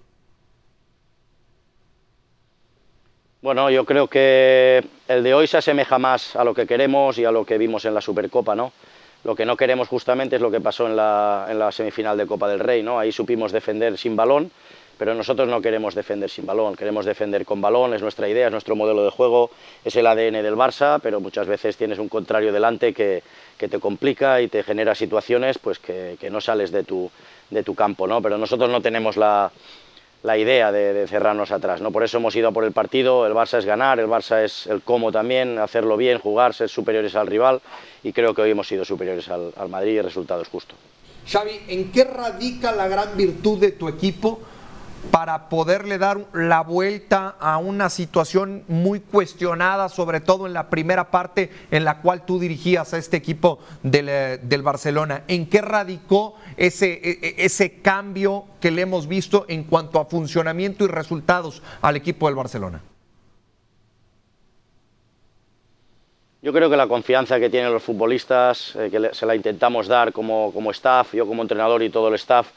Bueno, yo creo que el de hoy se asemeja más a lo que queremos y a lo que vimos en la Supercopa, ¿no? Lo que no queremos justamente es lo que pasó en la, en la semifinal de Copa del Rey, ¿no? Ahí supimos defender sin balón, pero nosotros no queremos defender sin balón, queremos defender con balón, es nuestra idea, es nuestro modelo de juego, es el ADN del Barça, pero muchas veces tienes un contrario delante que, que te complica y te genera situaciones pues que, que no sales de tu, de tu campo, ¿no? Pero nosotros no tenemos la, la idea de, cerrarnos atrás. ¿no? Por eso hemos ido a por el partido, el Barça es ganar, el Barça es el cómo también, hacerlo bien, jugar, ser superiores al rival y creo que hoy hemos sido superiores al, al Madrid y el resultado es justo. Xavi, ¿en qué radica la gran virtud de tu equipo para poderle dar la vuelta a una situación muy cuestionada, sobre todo en la primera parte en la cual tú dirigías a este equipo del, eh, del Barcelona. ¿En qué radicó ese, ese cambio que le hemos visto en cuanto a funcionamiento y resultados al equipo del Barcelona? Yo creo que la confianza que tienen los futbolistas, eh, que se la intentamos dar como, como staff, yo como entrenador y todo el staff,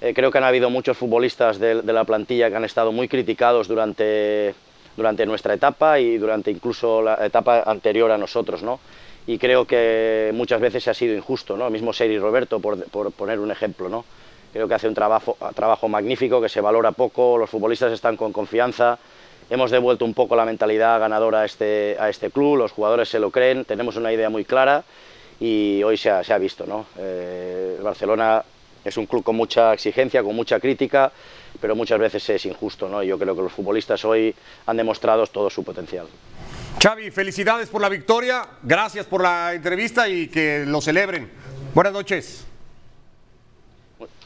eh, creo que han habido muchos futbolistas de, de, la plantilla que han estado muy criticados durante, durante nuestra etapa y durante incluso la etapa anterior a nosotros, ¿no? Y creo que muchas veces ha sido injusto, ¿no? El mismo Seri Roberto, por, por, poner un ejemplo, ¿no? Creo que hace un trabajo, trabajo magnífico, que se valora poco, los futbolistas están con confianza, hemos devuelto un poco la mentalidad ganadora a este, a este club, los jugadores se lo creen, tenemos una idea muy clara y hoy se ha, se ha visto, ¿no? Eh, el Barcelona es un club con mucha exigencia, con mucha crítica, pero muchas veces es injusto, ¿no? Yo creo que los futbolistas hoy han demostrado todo su potencial. Xavi, felicidades por la victoria, gracias por la entrevista y que lo celebren. Buenas noches.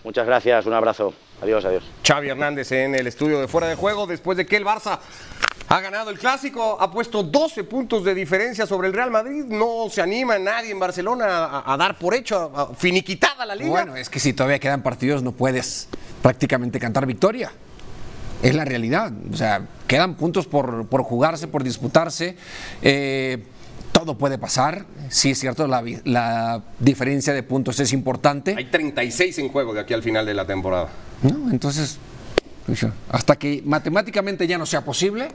Muchas gracias, un abrazo. Adiós, adiós. Xavi Hernández en el estudio de fuera de juego después de que el Barça ha ganado el clásico, ha puesto 12 puntos de diferencia sobre el Real Madrid. No se anima nadie en Barcelona a, a dar por hecho, a, a finiquitada la liga. Bueno, es que si todavía quedan partidos no puedes prácticamente cantar victoria. Es la realidad. O sea, quedan puntos por, por jugarse, por disputarse. Eh, todo puede pasar. Sí, es cierto, la, la, diferencia de puntos es importante. Hay 36 en juego de aquí al final de la temporada. ¿No? Entonces, hasta que matemáticamente ya no sea posible,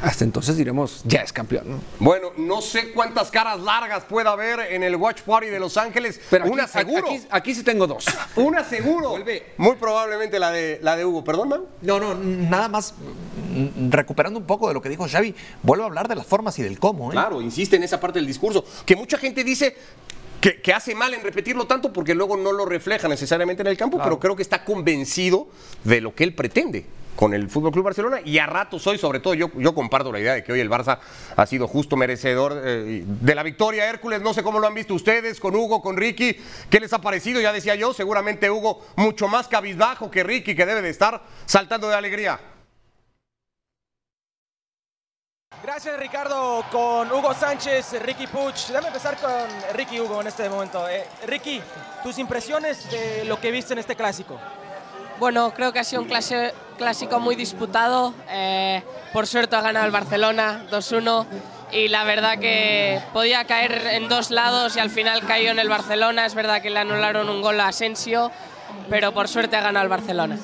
hasta entonces diremos, ya es campeón. ¿no? Bueno, no sé cuántas caras largas pueda haber en el Watch Party de Los Ángeles, pero aquí, una seguro. Aquí, aquí, sí tengo dos. una seguro. Vuelve. Muy probablemente la de, la de Hugo. ¿Perdón, man? No, no, nada más mm, recuperando un poco de lo que dijo Xavi, vuelvo a hablar de las formas y del cómo. ¿eh? Claro, insiste en esa parte del discurso, que mucha gente dice que, que, hace mal en repetirlo tanto porque luego no lo refleja necesariamente en el campo, claro. pero creo que está convencido de lo que él pretende con el Fútbol Club Barcelona y a ratos hoy, sobre todo, yo, yo comparto la idea de que hoy el Barça ha sido justo merecedor eh, de la victoria. Hércules, no sé cómo lo han visto ustedes, con Hugo, con Ricky, ¿qué les ha parecido? Ya decía yo, seguramente Hugo mucho más cabizbajo que Ricky, que debe de estar saltando de alegría. Gracias Ricardo, con Hugo Sánchez, Ricky Puch. Déjame empezar con Ricky Hugo en este momento. Eh, Ricky, tus impresiones de lo que viste en este clásico. Bueno, creo que ha sido un clase, clásico muy disputado. Eh, por suerte ha ganado el Barcelona 2-1 y la verdad que podía caer en dos lados y al final cayó en el Barcelona. Es verdad que le anularon un gol a Asensio, pero por suerte ha ganado el Barcelona.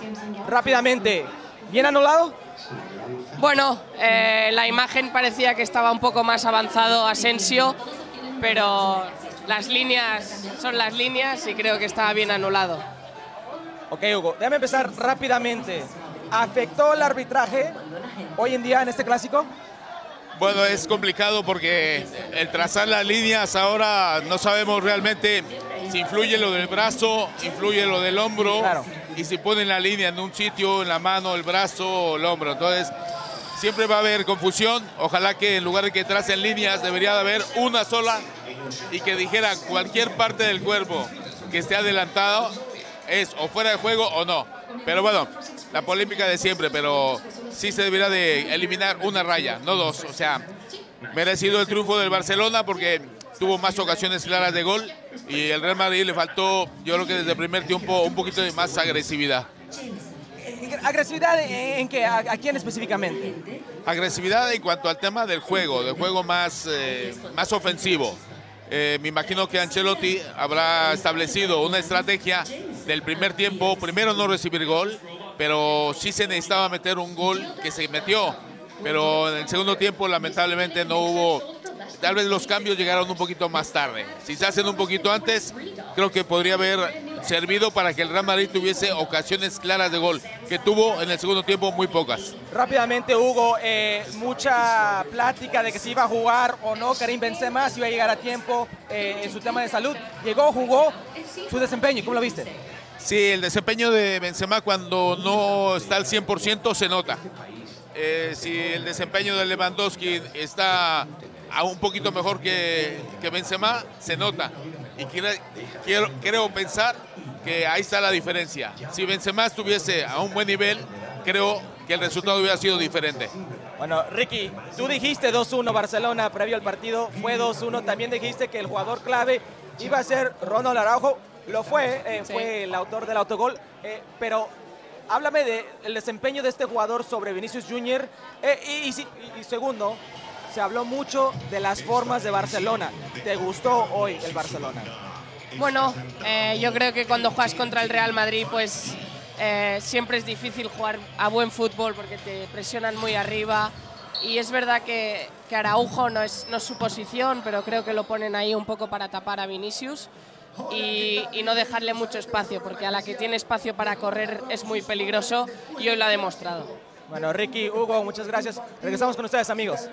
Rápidamente, ¿bien anulado? Bueno, eh, la imagen parecía que estaba un poco más avanzado Asensio, pero las líneas son las líneas y creo que estaba bien anulado. Ok, Hugo, déjame empezar rápidamente. ¿Afectó el arbitraje hoy en día en este clásico? Bueno, es complicado porque el trazar las líneas ahora no sabemos realmente si influye lo del brazo, influye lo del hombro claro. y si ponen la línea en un sitio, en la mano, el brazo o el hombro. Entonces, siempre va a haber confusión. Ojalá que en lugar de que tracen líneas, debería de haber una sola y que dijera cualquier parte del cuerpo que esté adelantado es o fuera de juego o no. Pero bueno, la polémica de siempre, pero sí se debería de eliminar una raya, no dos. O sea, merecido el triunfo del Barcelona porque tuvo más ocasiones claras de gol y el Real Madrid le faltó, yo creo que desde el primer tiempo, un poquito de más agresividad. ¿Agresividad en qué? ¿A, quién específicamente? Agresividad en cuanto al tema del juego, del juego más, eh, más ofensivo. Eh, me imagino que Ancelotti habrá establecido una estrategia del primer tiempo, primero no recibir gol, pero sí se necesitaba meter un gol que se metió, pero en el segundo tiempo lamentablemente no hubo tal vez los cambios llegaron un poquito más tarde. Si se hacen un poquito antes, creo que podría haber servido para que el Real Madrid tuviese ocasiones claras de gol, que tuvo en el segundo tiempo muy pocas. Rápidamente, Hugo, eh, mucha plática de que si iba a jugar o no Karim Benzema, si iba a llegar a tiempo eh, en su tema de salud. Llegó, jugó, su desempeño, ¿cómo lo viste? Sí, el desempeño de Benzema cuando no está al 100% se nota. Eh, si el desempeño de Lewandowski está a un poquito mejor que, que Benzema, se nota. Y quiero, creo pensar que ahí está la diferencia. Si Benzema estuviese a un buen nivel, creo que el resultado hubiera sido diferente. Bueno, Ricky, tú dijiste 2-1 Barcelona previo al partido, fue 2-1. También dijiste que el jugador clave iba a ser Ronald Araujo. Lo fue, eh, fue el autor del autogol. Eh, pero háblame del desempeño de este jugador sobre Vinicius Junior. Eh, y, y segundo, se habló mucho de las formas de Barcelona. ¿Te gustó hoy el Barcelona? Bueno, eh, yo creo que cuando juegas contra el Real Madrid, pues eh, siempre es difícil jugar a buen fútbol porque te presionan muy arriba. Y es verdad que, que Araujo no es, no es su posición, pero creo que lo ponen ahí un poco para tapar a Vinicius. Y, y, no dejarle mucho espacio, porque a la que tiene espacio para correr es muy peligroso y hoy lo ha demostrado. Bueno, Ricky, Hugo, muchas gracias. Regresamos con ustedes, amigos.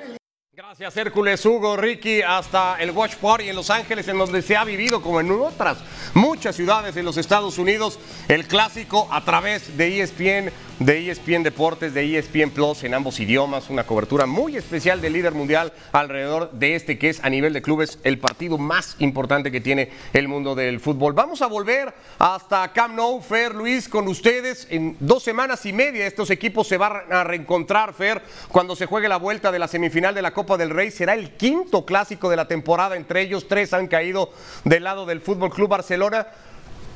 Gracias Hércules, Hugo, Ricky, hasta el Watch Party en Los Ángeles, en donde se ha vivido, como en otras muchas ciudades de los Estados Unidos, el clásico a través de ESPN de ESPN Deportes, de ESPN Plus en ambos idiomas, una cobertura muy especial del líder mundial alrededor de este que es a nivel de clubes el partido más importante que tiene el mundo del fútbol. Vamos a volver hasta Camp Nou, Fer, Luis, con ustedes. En dos semanas y media estos equipos se van a reencontrar, Fer, cuando se juegue la vuelta de la semifinal de la Copa del Rey. Será el quinto clásico de la temporada, entre ellos tres han caído del lado del Fútbol Club Barcelona.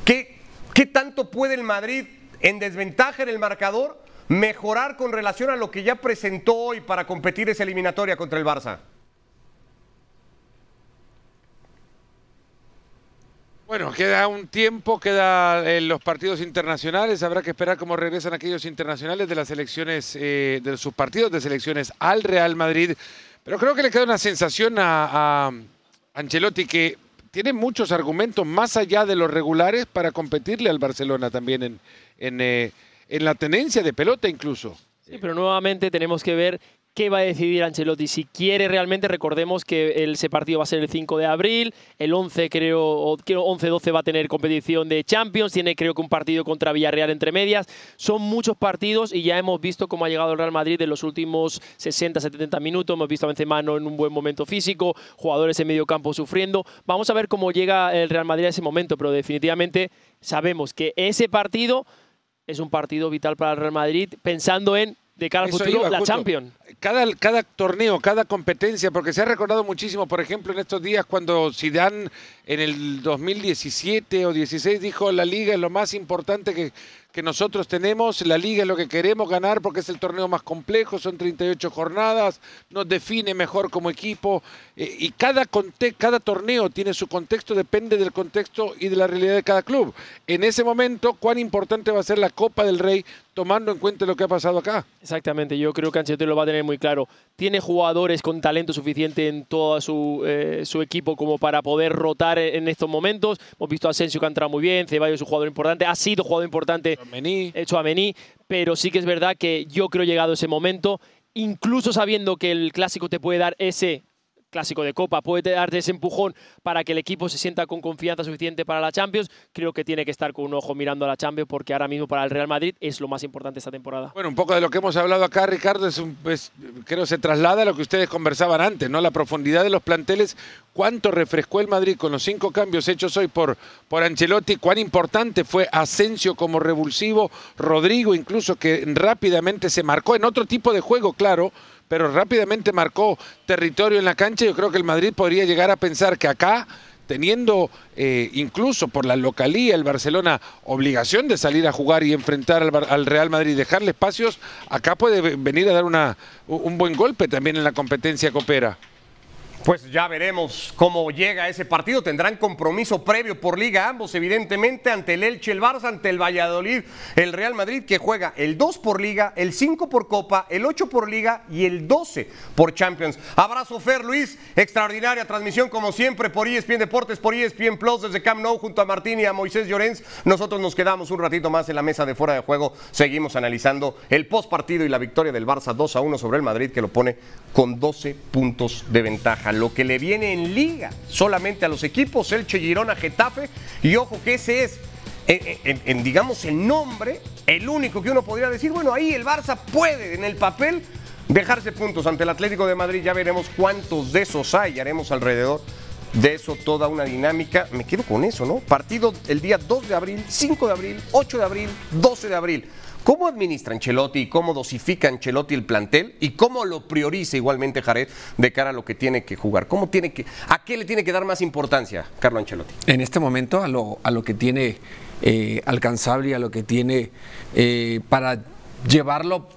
¿Qué, qué tanto puede el Madrid en desventaja en el marcador, mejorar con relación a lo que ya presentó hoy para competir esa eliminatoria contra el Barça? Bueno, queda un tiempo, queda en los partidos internacionales, habrá que esperar cómo regresan aquellos internacionales de las elecciones, eh, de sus partidos de selecciones al Real Madrid. Pero creo que le queda una sensación a, a Ancelotti que tiene muchos argumentos más allá de los regulares para competirle al Barcelona también en, en, eh, en la tenencia de pelota incluso. Sí, pero nuevamente tenemos que ver qué va a decidir Ancelotti. Si quiere realmente, recordemos que ese partido va a ser el 5 de abril, el 11 creo, o 11-12 va a tener competición de Champions, tiene creo que un partido contra Villarreal entre medias. Son muchos partidos y ya hemos visto cómo ha llegado el Real Madrid en los últimos 60-70 minutos. Hemos visto a Benzema en un buen momento físico, jugadores en medio campo sufriendo. Vamos a ver cómo llega el Real Madrid a ese momento, pero definitivamente sabemos que ese partido es un partido vital para el Real Madrid, pensando en de cara al futuro, la Champions. Cada, cada torneo, cada competencia, porque se ha recordado muchísimo, por ejemplo, en estos días cuando Zidane en el 2017 o 16 dijo la liga es lo más importante que, nosotros tenemos, la liga es lo que queremos ganar porque es el torneo más complejo, son 38 jornadas, nos define mejor como equipo eh, y cada, cada torneo tiene su contexto, depende del contexto y de la realidad de cada club. En ese momento, ¿cuán importante va a ser la Copa del Rey tomando en cuenta lo que ha pasado acá? Exactamente, yo creo que Ancelotti lo va a tener muy claro. Tiene jugadores con talento suficiente en todo su, eh, su equipo como para poder rotar en estos momentos. Hemos visto a Asensio que ha entrado muy bien, Ceballos es un jugador importante, ha sido jugador importante a Mení, pero sí que es verdad que yo creo llegado ese momento, incluso sabiendo que el clásico te puede dar ese clásico de Copa, puede darte ese empujón para que el equipo se sienta con confianza suficiente para la Champions, creo que tiene que estar con un ojo mirando a la Champions porque ahora mismo para el Real Madrid es lo más importante esta temporada. Bueno, un poco de lo que hemos hablado acá, Ricardo, es un, pues, creo se traslada a lo que ustedes conversaban antes, ¿no? La profundidad de los planteles, cuánto refrescó el Madrid con los cinco cambios hechos hoy por, por Ancelotti, cuán importante fue Asensio como revulsivo, Rodrigo incluso que rápidamente se marcó en otro tipo de juego, claro, pero rápidamente marcó territorio en la cancha. Yo creo que el Madrid podría llegar a pensar que acá, teniendo eh, incluso por la localía el Barcelona obligación de salir a jugar y enfrentar al, al Real Madrid, dejarle espacios, acá puede ve- venir a dar una, un buen golpe también en la competencia copera. Pues ya veremos cómo llega ese partido. Tendrán compromiso previo por liga ambos, evidentemente, ante el Elche, el Barça, ante el Valladolid, el Real Madrid, que juega el 2 por liga, el 5 por copa, el 8 por liga y el 12 por Champions. Abrazo, Fer Luis. Extraordinaria transmisión, como siempre, por ESPN Deportes, por ESPN Plus, desde Camp Nou, junto a Martín y a Moisés Llorens. Nosotros nos quedamos un ratito más en la mesa de fuera de juego. Seguimos analizando el post partido y la victoria del Barça 2 a 1 sobre el Madrid, que lo pone con 12 puntos de ventaja. Lo que le viene en liga solamente a los equipos, Elche, Girona, Getafe. Y ojo que ese es, en, en- en, digamos, el nombre, el único que uno podría decir, bueno, ahí el Barça puede en el papel dejarse puntos ante el Atlético de Madrid. Ya veremos cuántos de esos hay. Haremos alrededor de eso toda una dinámica. Me quedo con eso, ¿no? Partido el día 2 de abril, 5 de abril, 8 de abril, 12 de abril. ¿Cómo administra Ancelotti y cómo dosifica Ancelotti el plantel y cómo lo prioriza igualmente Jared de cara a lo que tiene que jugar? ¿Cómo tiene que, ¿A qué le tiene que dar más importancia Carlo Ancelotti? En este momento a lo, a lo que tiene eh, alcanzable y a lo que tiene eh, para llevarlo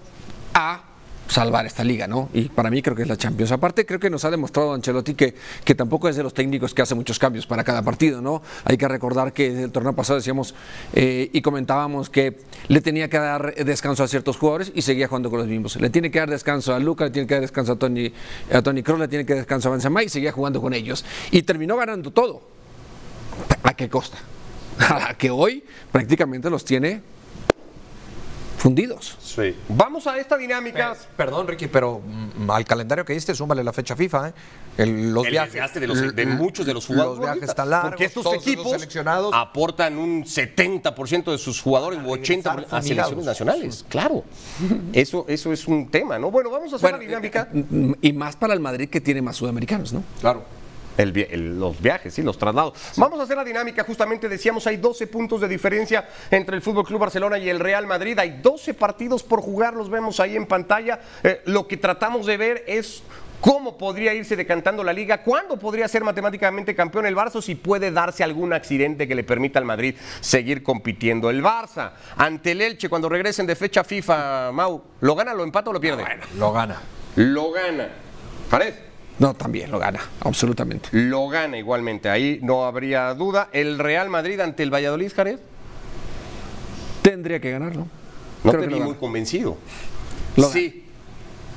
a salvar esta liga, ¿no? Y para mí creo que es la Champions. Aparte, creo que nos ha demostrado Ancelotti que, que tampoco es de los técnicos que hace muchos cambios para cada partido, ¿no? Hay que recordar que desde el torneo pasado decíamos eh, y comentábamos que le tenía que dar descanso a ciertos jugadores y seguía jugando con los mismos. Le tiene que dar descanso a Luca, le tiene que dar descanso a Tony, a Tony Kroos, le tiene que dar descanso a Benzema y seguía jugando con ellos. Y terminó ganando todo. ¿A qué costa? A que hoy prácticamente los tiene fundidos. Sí. Vamos a esta dinámica. Perdón, Ricky, pero mm, al calendario que diste, súmale la fecha FIFA, ¿eh? El- los el viajes. desgaste de, los- de muchos de los jugadores. Los viajes están largos. Porque estos equipos seleccionados. aportan un 70% de sus jugadores u 80% a selecciones nacionales. Claro. Eso, eso es un tema, ¿no? Bueno, vamos a hacer Bueno, la dinámica. Mm, Y más para el Madrid que tiene más sudamericanos, ¿no? Claro. El vi- el- los viajes, sí, los traslados. Vamos a hacer la dinámica, justamente decíamos, hay 12 puntos de diferencia entre el Fútbol Club Barcelona y el Real Madrid. Hay 12 partidos por jugar, los vemos ahí en pantalla. Eh, lo que tratamos de ver es cómo podría irse decantando la liga, cuándo podría ser matemáticamente campeón el Barça, o si puede darse algún accidente que le permita al Madrid seguir compitiendo. El Barça, ante el Elche, cuando regresen de fecha FIFA, Mau, ¿lo gana, lo empata o lo pierde? Lo gana. Lo gana. Jared. No, también lo gana, absolutamente. Lo gana igualmente, ahí no habría duda. El Real Madrid ante el Valladolid, Jared, Tendría que ganarlo. no Creo te que vi lo muy convencido. Lo sí,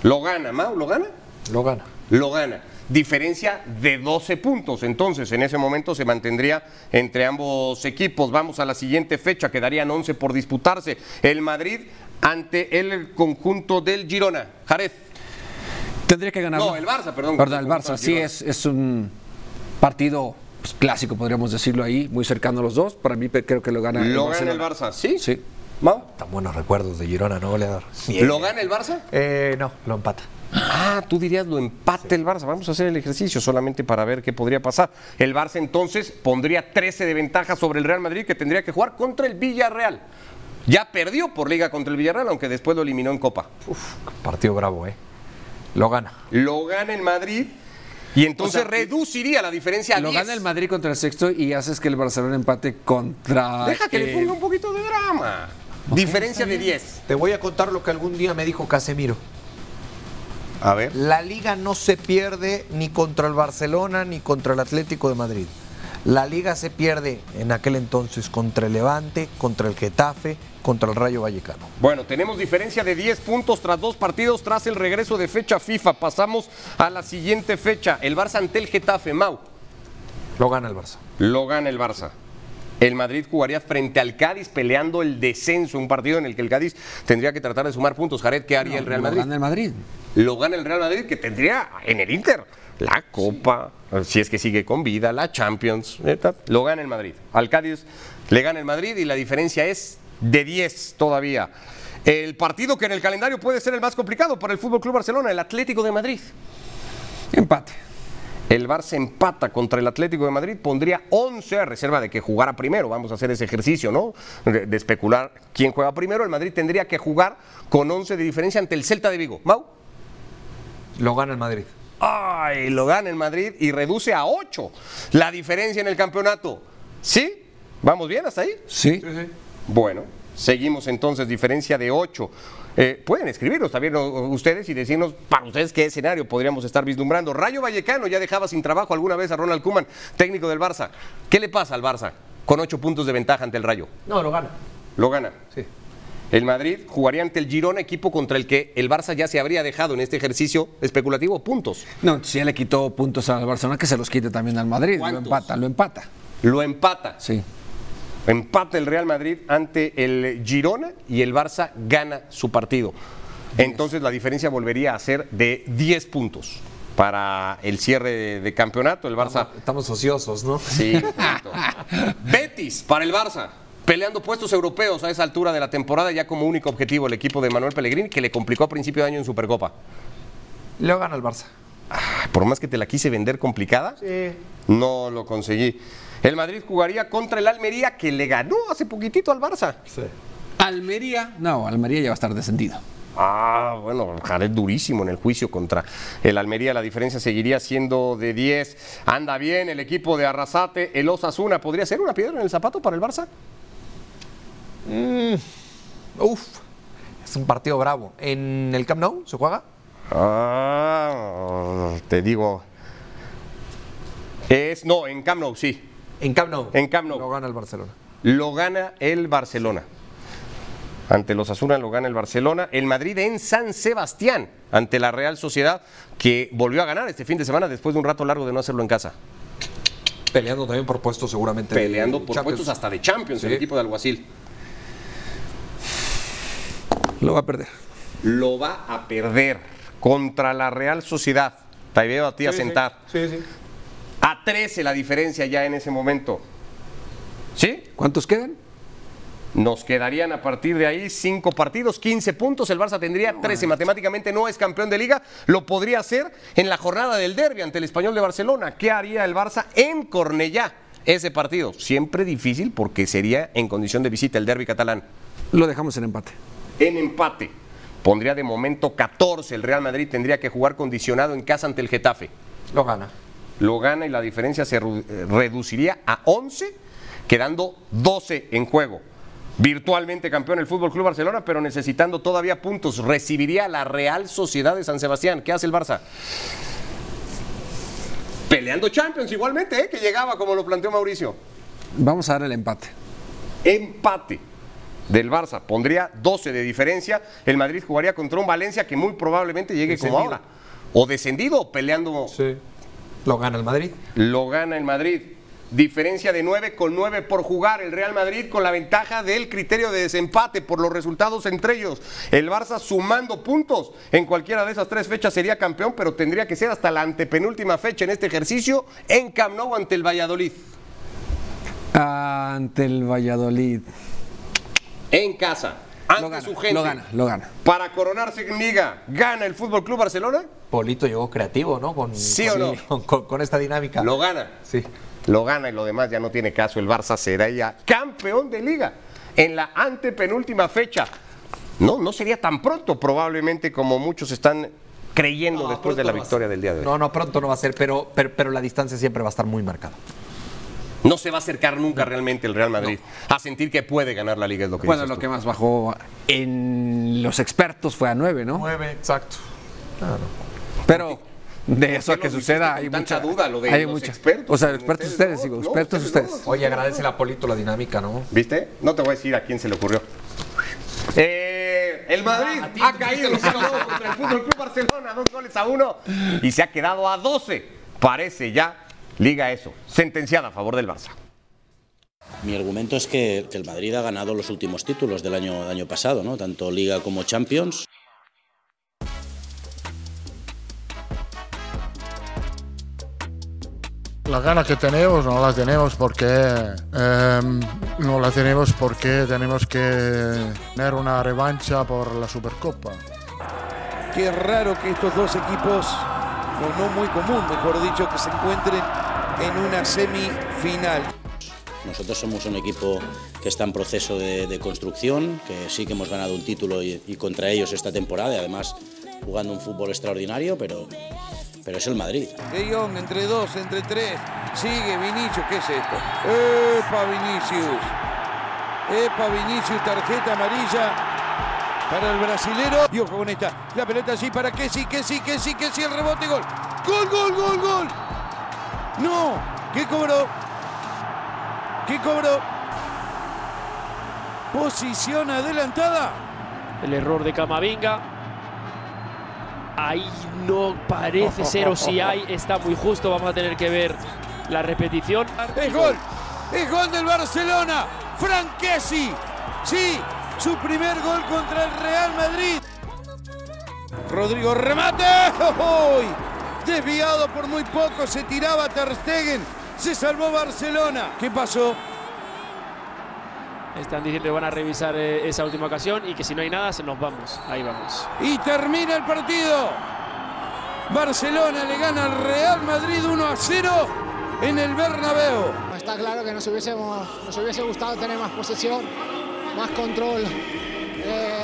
lo gana, Mau, ¿lo gana? Lo gana. Lo gana. Diferencia de 12 puntos. Entonces, en ese momento se mantendría entre ambos equipos. Vamos a la siguiente fecha, quedarían 11 por disputarse. El Madrid ante el conjunto del Girona. Jared. Tendría que ganarlo. No, el Barça, perdón. Perdón, el Barça, el sí, es, es un partido pues, clásico, podríamos decirlo ahí, muy cercano a los dos. Para mí creo que lo gana Lo gana el. Barça, ¿sí? Sí. Mau. Tan buenos recuerdos de Girona, ¿no, goleador? ¿Lo gana el Barça? Eh, no, lo empata. Ah, tú dirías lo empate el Barça. Vamos a hacer el ejercicio solamente para ver qué podría pasar. El Barça entonces pondría 13 de ventaja sobre el Real Madrid que tendría que jugar contra el Villarreal. Ya perdió por liga contra el Villarreal, aunque después lo eliminó en Copa. Partido bravo, ¿eh? Lo gana. Lo gana el Madrid y entonces O sea, reduciría la diferencia a Lo 10. gana el Madrid contra el sexto y haces que el Barcelona empate contra. Deja que le ponga un poquito de drama. Diferencia de 10. Te voy a contar lo que algún día me dijo Casemiro. A ver. La liga no se pierde ni contra el Barcelona ni contra el Atlético de Madrid. La liga se pierde en aquel entonces contra el Levante, contra el Getafe, contra el Rayo Vallecano. Bueno, tenemos diferencia de 10 puntos tras dos partidos tras el regreso de fecha FIFA. Pasamos a la siguiente fecha. El Barça ante el Getafe. Mau. Lo gana el Barça. Lo gana el Barça. El Madrid jugaría frente al Cádiz peleando el descenso, un partido en el que el Cádiz tendría que tratar de sumar puntos. Jared, ¿qué haría el Real Lo Madrid? gana el Madrid. Lo gana el Real Madrid, que tendría en el Inter la Copa, si es que sigue con vida, la Champions, lo gana el Madrid. Al Cádiz le gana el Madrid y la diferencia es de 10 todavía. El partido que en el calendario puede ser el más complicado para el Fútbol Club Barcelona, el Atlético de Madrid. Empate. El Barça empata contra el Atlético de Madrid, pondría 11 a reserva de que jugara primero. Vamos a hacer ese ejercicio, ¿no? De, de especular quién juega primero. El Madrid tendría que jugar con 11 de diferencia ante el Celta de Vigo. ¿Mau? Lo gana el Madrid. Ay, lo gana el Madrid y reduce a 8 la diferencia en el campeonato. ¿Sí? ¿Vamos bien hasta ahí? Sí. Bueno, seguimos entonces, diferencia de 8. Eh, pueden escribirnos también ustedes y decirnos para ustedes qué escenario podríamos estar vislumbrando. Rayo Vallecano ya dejaba sin trabajo alguna vez a Ronald Kuman, técnico del Barça. ¿Qué le pasa al Barça con 8 puntos de ventaja ante el Rayo? No, lo gana. Lo gana. Sí. El Madrid jugaría ante el Girona, equipo contra el que el Barça ya se habría dejado en este ejercicio especulativo puntos. No, si ya le quitó puntos al Barcelona, que se los quite también al Madrid. Lo empata, lo empata. Lo empata. Sí. Empata el Real Madrid ante el Girona y el Barça gana su partido. Entonces la diferencia volvería a ser de 10 puntos para el cierre de, de campeonato. El Barça. Estamos ociosos, ¿no? Sí. Betis para el Barça. Peleando puestos europeos a esa altura de la temporada, ya como único objetivo el equipo de Manuel Pellegrini, que le complicó a principio de año en Supercopa. Lo gana el Barça. Por más que te la quise vender complicada, Sí. no lo conseguí. El Madrid jugaría contra el Almería, que le ganó hace poquitito al Barça. Almería, no, Almería ya va a estar descendido. Ah, bueno, Jared durísimo en el juicio contra el Almería. La diferencia seguiría siendo de 10. Anda bien el equipo de Arrasate. El Osasuna podría ser una piedra en el zapato para el Barça. Uf. Es un partido bravo. ¿En el Camp Nou se juega? Ah, te digo. Es, no, en Camp Nou, sí. En Camp Nou. En Camp Nou. Lo gana el Barcelona. Lo gana el Barcelona. Ante los Asuna lo gana el Barcelona. El Madrid en San Sebastián, ante la Real Sociedad, que volvió a ganar este fin de semana después de un rato largo de no hacerlo en casa. Peleando también por puestos seguramente. Peleando por Champions. puestos hasta de Champions, el equipo de Alguacil. Lo va a perder. Lo va a perder contra la Real Sociedad. Te veo a ti a Sí, sentar. Sí, sí. A 13 la diferencia ya en ese momento. ¿Sí? ¿Cuántos quedan? Nos quedarían a partir de ahí cinco partidos, 15 puntos. El Barça tendría 13. Matemáticamente no es campeón de liga. Lo podría hacer en la jornada del derby ante el Español de Barcelona. ¿Qué haría el Barça en Cornellá? Ese partido. Siempre difícil porque sería en condición de visita el derby catalán. Lo dejamos en empate. En empate. Pondría de momento 14. El Real Madrid tendría que jugar condicionado en casa ante el Getafe. Lo gana. Lo gana y la diferencia se eh, reduciría a 11, quedando 12 en juego. Virtualmente campeón el Fútbol Club Barcelona, pero necesitando todavía puntos. Recibiría a la Real Sociedad de San Sebastián. ¿Qué hace el Barça? Peleando Champions igualmente, ¿eh? que llegaba como lo planteó Mauricio. Vamos a dar el empate. Empate del Barça. Pondría 12 de diferencia. El Madrid jugaría contra un Valencia que muy probablemente llegue como ahora. O descendido o peleando Sí. Lo gana el Madrid. lo gana el Madrid. Diferencia de 9 con 9 por jugar. El Real Madrid con la ventaja del criterio de desempate por los resultados entre ellos. El Barça sumando puntos. En cualquiera de esas tres fechas sería campeón, pero tendría que ser hasta la antepenúltima fecha en este ejercicio en Camp Nou ante el Valladolid. Ante el Valladolid. En casa. Ante Lo gana, su gente. lo gana, lo gana. Para coronarse en Liga, ¿gana el Fútbol Club Barcelona? Polito llegó creativo, ¿no? Con, ¿Sí con- o no? Con, con- con esta dinámica. Lo gana. Sí. Lo gana y lo demás ya no tiene caso. El Barça será ya campeón de liga en la antepenúltima fecha. No, no sería tan pronto probablemente como muchos están creyendo No, después de la victoria del día de hoy. No, no, pronto no va a ser, pero, pero, pero la distancia siempre va a estar muy marcada. No se va a acercar nunca realmente el Real Madrid a sentir que puede ganar la liga, es lo que Bueno, dices lo tú. que más bajó en los expertos fue a 9, ¿no? Nueve, exacto. Pero de eso a que suceda hay mucha duda, lo de hay los mucha- expertos? O sea, expertos ustedes digo, no, expertos ustedes ustedes. Oye, agradece a Polito la dinámica, ¿no? ¿Viste? No te voy a decir a quién se le ocurrió. Eh, el Madrid ha caído 0-2 contra el Fútbol Club Barcelona, dos goles a uno y se ha quedado a 12. Parece ya Liga eso, sentenciada a favor del Barça. Mi argumento es que, que el Madrid ha ganado los últimos títulos del año, del año pasado, ¿no? tanto Liga como Champions. La gana que tenemos no la tenemos porque em, no la tenemos porque tenemos que tener una revancha por la Supercopa. Qué raro que estos dos equipos, o no muy común, mejor dicho, que se encuentren en una semifinal. Nosotros somos un equipo que está en proceso de, de construcción, que sí que hemos ganado un título y, y contra ellos esta temporada, y además jugando un fútbol extraordinario, pero, pero es el Madrid. De Jong entre dos, entre tres. Sigue Vinicius. ¿Qué es esto? ¡Epa, Vinicius! ¡Epa, Vinicius! Tarjeta amarilla para el brasilero. Y ojo con esta. La pelota allí para que sí, que sí, que sí, que sí. El rebote, gol. ¡Gol, gol, gol, gol! ¡No! ¿Qué cobró? ¿Qué cobró? Posición adelantada. El error de Camavinga. Ahí no parece ser, o si hay, está muy justo. Vamos a tener que ver la repetición. Es gol, es gol del Barcelona. Franquesi, sí, su primer gol contra el Real Madrid. Rodrigo remate. ¡Uy! Desviado por muy poco, se tiraba Ter Stegen. Se salvó Barcelona. ¿Qué pasó? Están diciendo que van a revisar eh, esa última ocasión y que si no hay nada, se nos vamos. Ahí vamos. Y termina el partido. Barcelona le gana al Real Madrid 1 a 0 en el Bernabéu. Está claro que nos, hubiésemos, nos hubiese gustado tener más posesión, más control eh,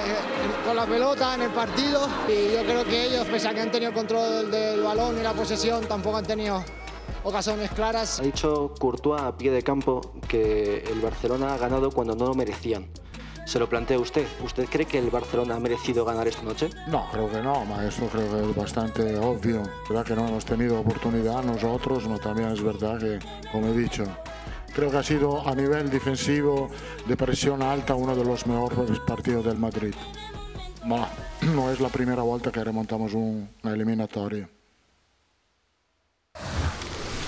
con la pelota en el partido. Y yo creo que ellos, pese a que han tenido el control del, del balón y la posesión, tampoco han tenido ocasiones claras. Ha dicho Courtois a pie de campo que el Barcelona ha ganado cuando no lo merecían. Se lo plantea usted. ¿Usted cree que el Barcelona ha merecido ganar esta noche? No, creo que no, ma esto creo que es bastante obvio. verdad que no hemos tenido oportunidad nosotros, pero también es verdad que, como he dicho, creo que ha sido a nivel defensivo de presión alta uno de los mejores partidos del Madrid. Ma no es la primera vuelta que remontamos un- una eliminatoria.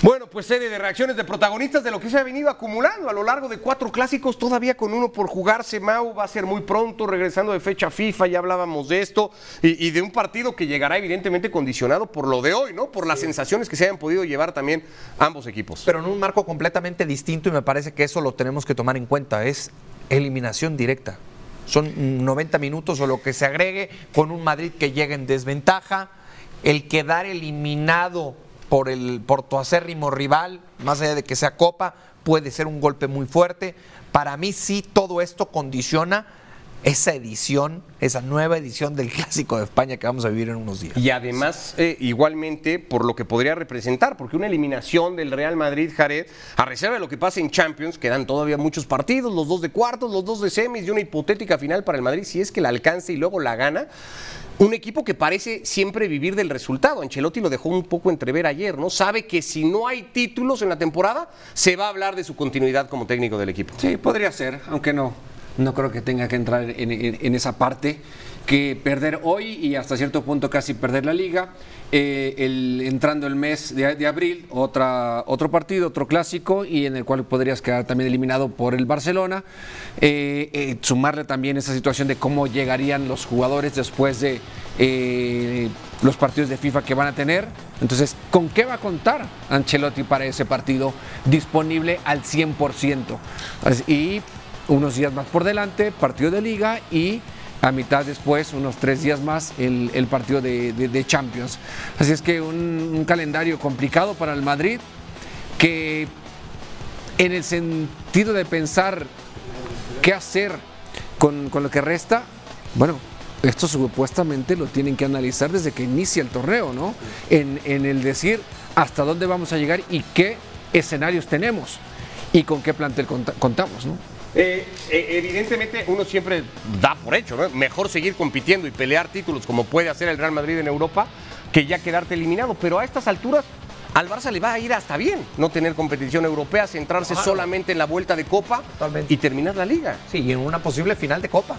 Bueno, pues serie de reacciones de protagonistas de lo que se ha venido acumulando a lo largo de cuatro clásicos, todavía con uno por jugarse. Mau va a ser muy pronto, regresando de fecha FIFA, ya hablábamos de esto, y, y de un partido que llegará evidentemente condicionado por lo de hoy, ¿no? Por las sensaciones que se hayan podido llevar también ambos equipos. Pero en un marco completamente distinto y me parece que eso lo tenemos que tomar en cuenta, es eliminación directa. Son 90 minutos o lo que se agregue con un Madrid que llega en desventaja, el quedar eliminado por, el, por tu acérrimo rival, más allá de que sea Copa, puede ser un golpe muy fuerte. Para mí sí todo esto condiciona esa edición, esa nueva edición del Clásico de España que vamos a vivir en unos días. Y además, eh, igualmente, por lo que podría representar, porque una eliminación del Real Madrid, Jared, a reserva de lo que pasa en Champions, quedan todavía muchos partidos, los dos de cuartos, los dos de semis y una hipotética final para el Madrid, si es que la alcanza y luego la gana. Un equipo que parece siempre vivir del resultado. Ancelotti lo dejó un poco entrever ayer, ¿no? Sabe que si no hay títulos en la temporada, se va a hablar de su continuidad como técnico del equipo. Sí, podría ser, aunque no. No creo que tenga que entrar en, esa parte. Que perder hoy y hasta cierto punto casi perder la liga. eh, el, entrando el mes de, abril, otra, otro partido, otro clásico, y en el cual podrías quedar también eliminado por el Barcelona. Eh, eh, sumarle también esa situación de cómo llegarían los jugadores después de los partidos de FIFA que van a tener. Entonces, ¿con qué va a contar Ancelotti para ese partido disponible al 100%? Así- Y unos días más por delante, partido de liga y a mitad después, unos tres días más, el, partido de, Champions. Así es que un, calendario complicado para el Madrid que en el sentido de pensar qué hacer con, con lo que resta, bueno, esto supuestamente lo tienen que analizar desde que inicia el torneo, ¿no? En, en el decir hasta dónde vamos a llegar y qué escenarios tenemos y con qué plantel conta- contamos, ¿no? Eh, eh, evidentemente uno siempre da por hecho, ¿no? Mejor seguir compitiendo y pelear títulos como puede hacer el Real Madrid en Europa que ya quedarte eliminado. Pero a estas alturas al Barça le va a ir hasta bien no tener competición europea, centrarse solamente en la vuelta de Copa y terminar la liga. Sí, y en una posible final de Copa.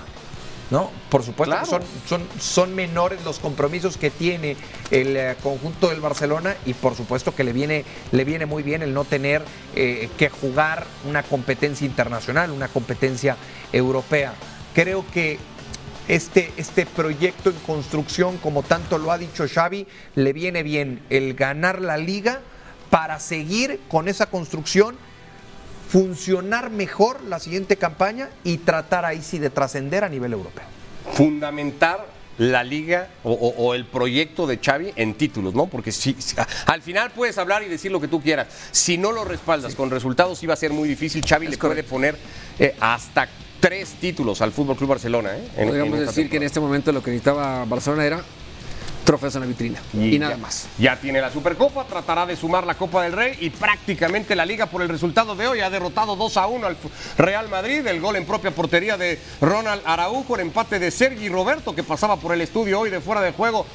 ¿No? Por supuesto son, son, son menores los compromisos que tiene el eh, conjunto del Barcelona y por supuesto que le viene, le viene muy bien el no tener eh, que jugar una competencia internacional, una competencia europea. Creo que este, este proyecto en construcción, como tanto lo ha dicho Xavi, le viene bien el ganar la liga para seguir con esa construcción, funcionar mejor la siguiente campaña y tratar ahí sí de trascender a nivel europeo. Fundamentar la liga o, o- o el proyecto de Xavi en títulos, ¿no? Porque si, si- al final puedes hablar y decir lo que tú quieras. Si no lo respaldas con resultados, iba a ser muy difícil. Xavi le puede poner eh, hasta tres títulos al Fútbol Club Barcelona. ¿eh? En- Podríamos en decir que en este momento lo que necesitaba Barcelona era trofeos en la vitrina y, nada ya- más. Ya tiene la Supercopa, tratará de sumar la Copa del Rey y prácticamente la Liga por el resultado de hoy ha derrotado 2 a 1 al Real Madrid. El gol en propia portería de Ronald Araujo, el empate de Sergi Roberto que pasaba por el estudio hoy de fuera de juego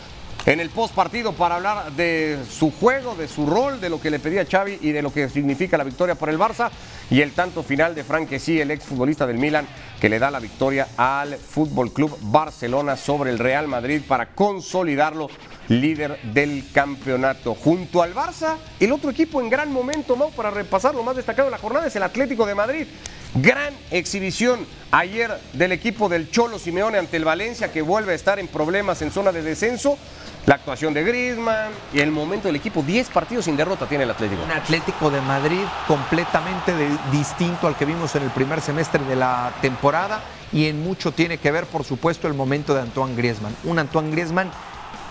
en el post partido para hablar de su juego, de su rol, de lo que le pedía Xavi y de lo que significa la victoria por el Barça y el tanto final de Frank sí, el exfutbolista del Milan que le da la victoria al Fútbol Club Barcelona sobre el Real Madrid para consolidarlo líder del campeonato. Junto al Barça, el otro equipo en gran momento, Mau, para repasar lo más destacado de la jornada es el Atlético de Madrid. Gran exhibición ayer del equipo del Cholo Simeone ante el Valencia que vuelve a estar en problemas en zona de descenso. La actuación de Griezmann y el momento del equipo, 10 partidos sin derrota tiene el Atlético. Un Atlético de Madrid completamente de- distinto al que vimos en el primer semestre de la temporada y en mucho tiene que ver, por supuesto, el momento de Antoine Griezmann. Un Antoine Griezmann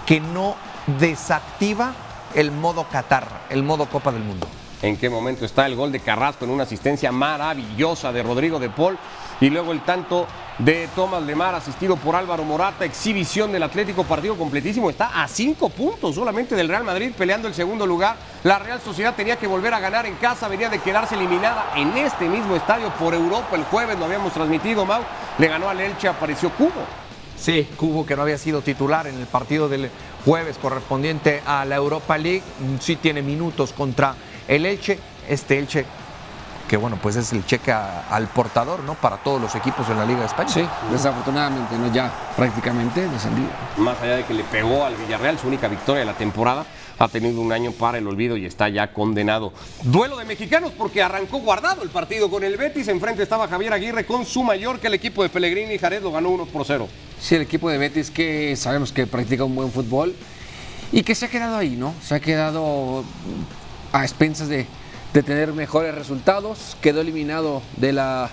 que no desactiva el modo Qatar, el modo Copa del Mundo. en qué momento está el gol de Carrasco en una asistencia maravillosa de Rodrigo de Paul y luego el tanto de Tomás Lemar asistido por Álvaro Morata, exhibición del Atlético, partido completísimo, está a cinco puntos solamente del Real Madrid peleando el segundo lugar. La Real Sociedad tenía que volver a ganar en casa, venía de quedarse eliminada en este mismo estadio por Europa el jueves, lo habíamos transmitido, Mau, le ganó al Elche, apareció Cubo. Sí, Cubo que no había sido titular en el partido del jueves correspondiente a la Europa League, mm, sí tiene minutos contra el Elche, este Elche que bueno, pues es el cheque a- al portador, ¿no? Para todos los equipos en la Liga de España. Sí, desafortunadamente, ¿no? Ya prácticamente descendido. Más allá de que le pegó al Villarreal, su única victoria de la temporada, ha tenido un año para el olvido y está ya condenado. Duelo de mexicanos porque arrancó guardado el partido con el Betis. Enfrente estaba Javier Aguirre con su mayor que el equipo de Pellegrini y Jared lo ganó 1 por 0. Sí, el equipo de Betis que sabemos que practica un buen fútbol y que se ha quedado ahí, ¿no? Se ha quedado a expensas de, de tener mejores resultados. Quedó eliminado de la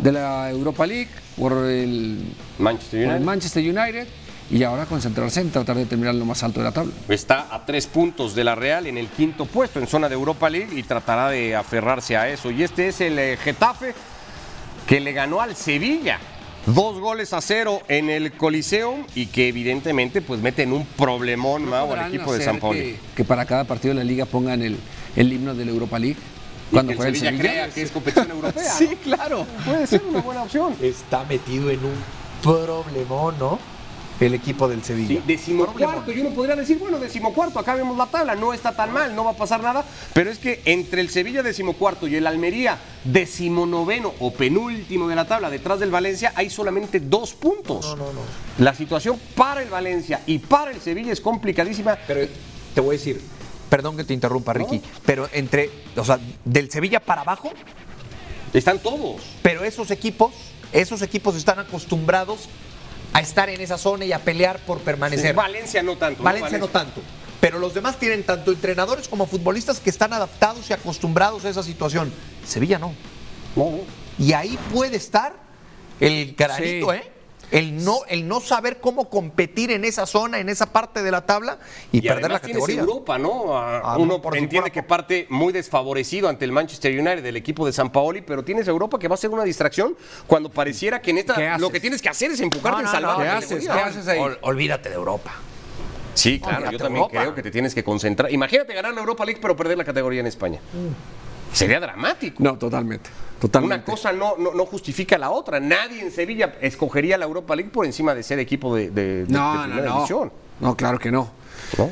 de la Europa League por el Manchester por el United. Manchester United y ahora concentrarse en tratar de terminar lo más alto de la tabla. Está a tres puntos de la Real en el quinto puesto en zona de Europa League y tratará de aferrarse a eso. Y este es el eh, Getafe que le ganó al Sevilla. Dos goles a cero en el Coliseum y que evidentemente pues mete en un problemón Mau, al ¿Podrán equipo de San Paulo. Que, que para cada partido de la liga pongan el, el himno de la Europa League. Cuando juega el Sevilla Sevilla. crea que es competición europea, Sí, ¿no? claro. Puede ser una buena opción. Está metido en un problemón, ¿no? El equipo del Sevilla. Sí, decimocuarto, y uno podría decir, bueno, decimocuarto, acá vemos la tabla, no está tan mal, no va a pasar nada, pero es que entre el Sevilla decimocuarto y el Almería decimonoveno o penúltimo de la tabla, detrás del Valencia, hay solamente dos puntos. No, no, no. La situación para el Valencia y para el Sevilla es complicadísima. Pero te voy a decir, perdón que te interrumpa, Ricky, pero entre, o sea, del Sevilla para abajo, Están todos. pero esos equipos, esos equipos están acostumbrados a estar en esa zona y a pelear por permanecer. Valencia no tanto. ¿no? Valencia no tanto. Pero los demás tienen tanto entrenadores como futbolistas que están adaptados y acostumbrados a esa situación. Sevilla no. Y ahí puede estar el granito, Sí. ¿eh? El no, el no saber cómo competir en esa zona, en esa parte de la tabla y, Y perder la categoría. Europa, ¿no? A- Ah, Uno no, por entiende que parte muy desfavorecido ante el Manchester United del equipo de San Paoli, pero tienes Europa que va a ser una distracción cuando pareciera que en esta ¿Qué lo que tienes que hacer es enfocarte No, en salvar no, la ¿qué haces? categoría. ¿Qué haces ahí? Ol- olvídate de Europa. Sí, claro, Olvídate yo también Europa. creo que te tienes que concentrar. Imagínate ganar la Europa League pero perder la categoría en España. Sería dramático. No, totalmente. Totalmente. Una cosa no, no, no justifica la otra. Nadie en Sevilla escogería la Europa League por encima de ser equipo de, de- No, no, primera no. división. No, claro que no. ¿no?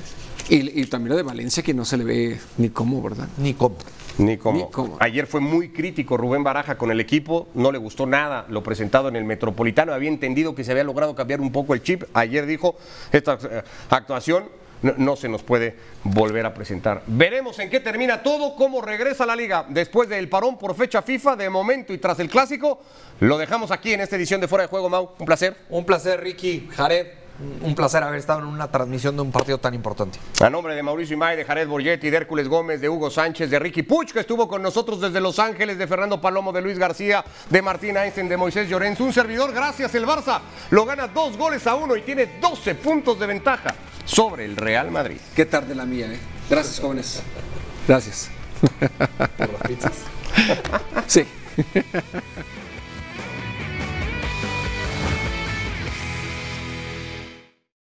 Y, y también lo de Valencia que no se le ve ni cómo, ¿verdad? Ni cómo. Ni cómo. Ni cómo. Ayer fue muy crítico Rubén Baraja con el equipo, no le gustó nada lo presentado en el Metropolitano, había entendido que se había logrado cambiar un poco el chip. Ayer dijo, esta eh, actuación no, se nos puede volver a presentar. Veremos en qué termina todo, cómo regresa la liga después del parón por fecha FIFA, de momento y tras el clásico. Lo dejamos aquí en esta edición de Fuera de Juego, Mau. Un placer. Un placer, Ricky, Jared. Un placer haber estado en una transmisión de un partido tan importante. A nombre de Mauricio Imay, de Jared Borgetti, de Hércules Gómez, de Hugo Sánchez, de Ricky Puch, que estuvo con nosotros desde Los Ángeles, de Fernando Palomo, de Luis García, de Martín Einstein, de Moisés Llorens. Un servidor, gracias. El Barça lo gana dos goles a uno y tiene 12 puntos de ventaja sobre el Real Madrid. Qué tarde la mía, ¿eh? Gracias, jóvenes. Gracias. ¿Por las pizzas? Sí.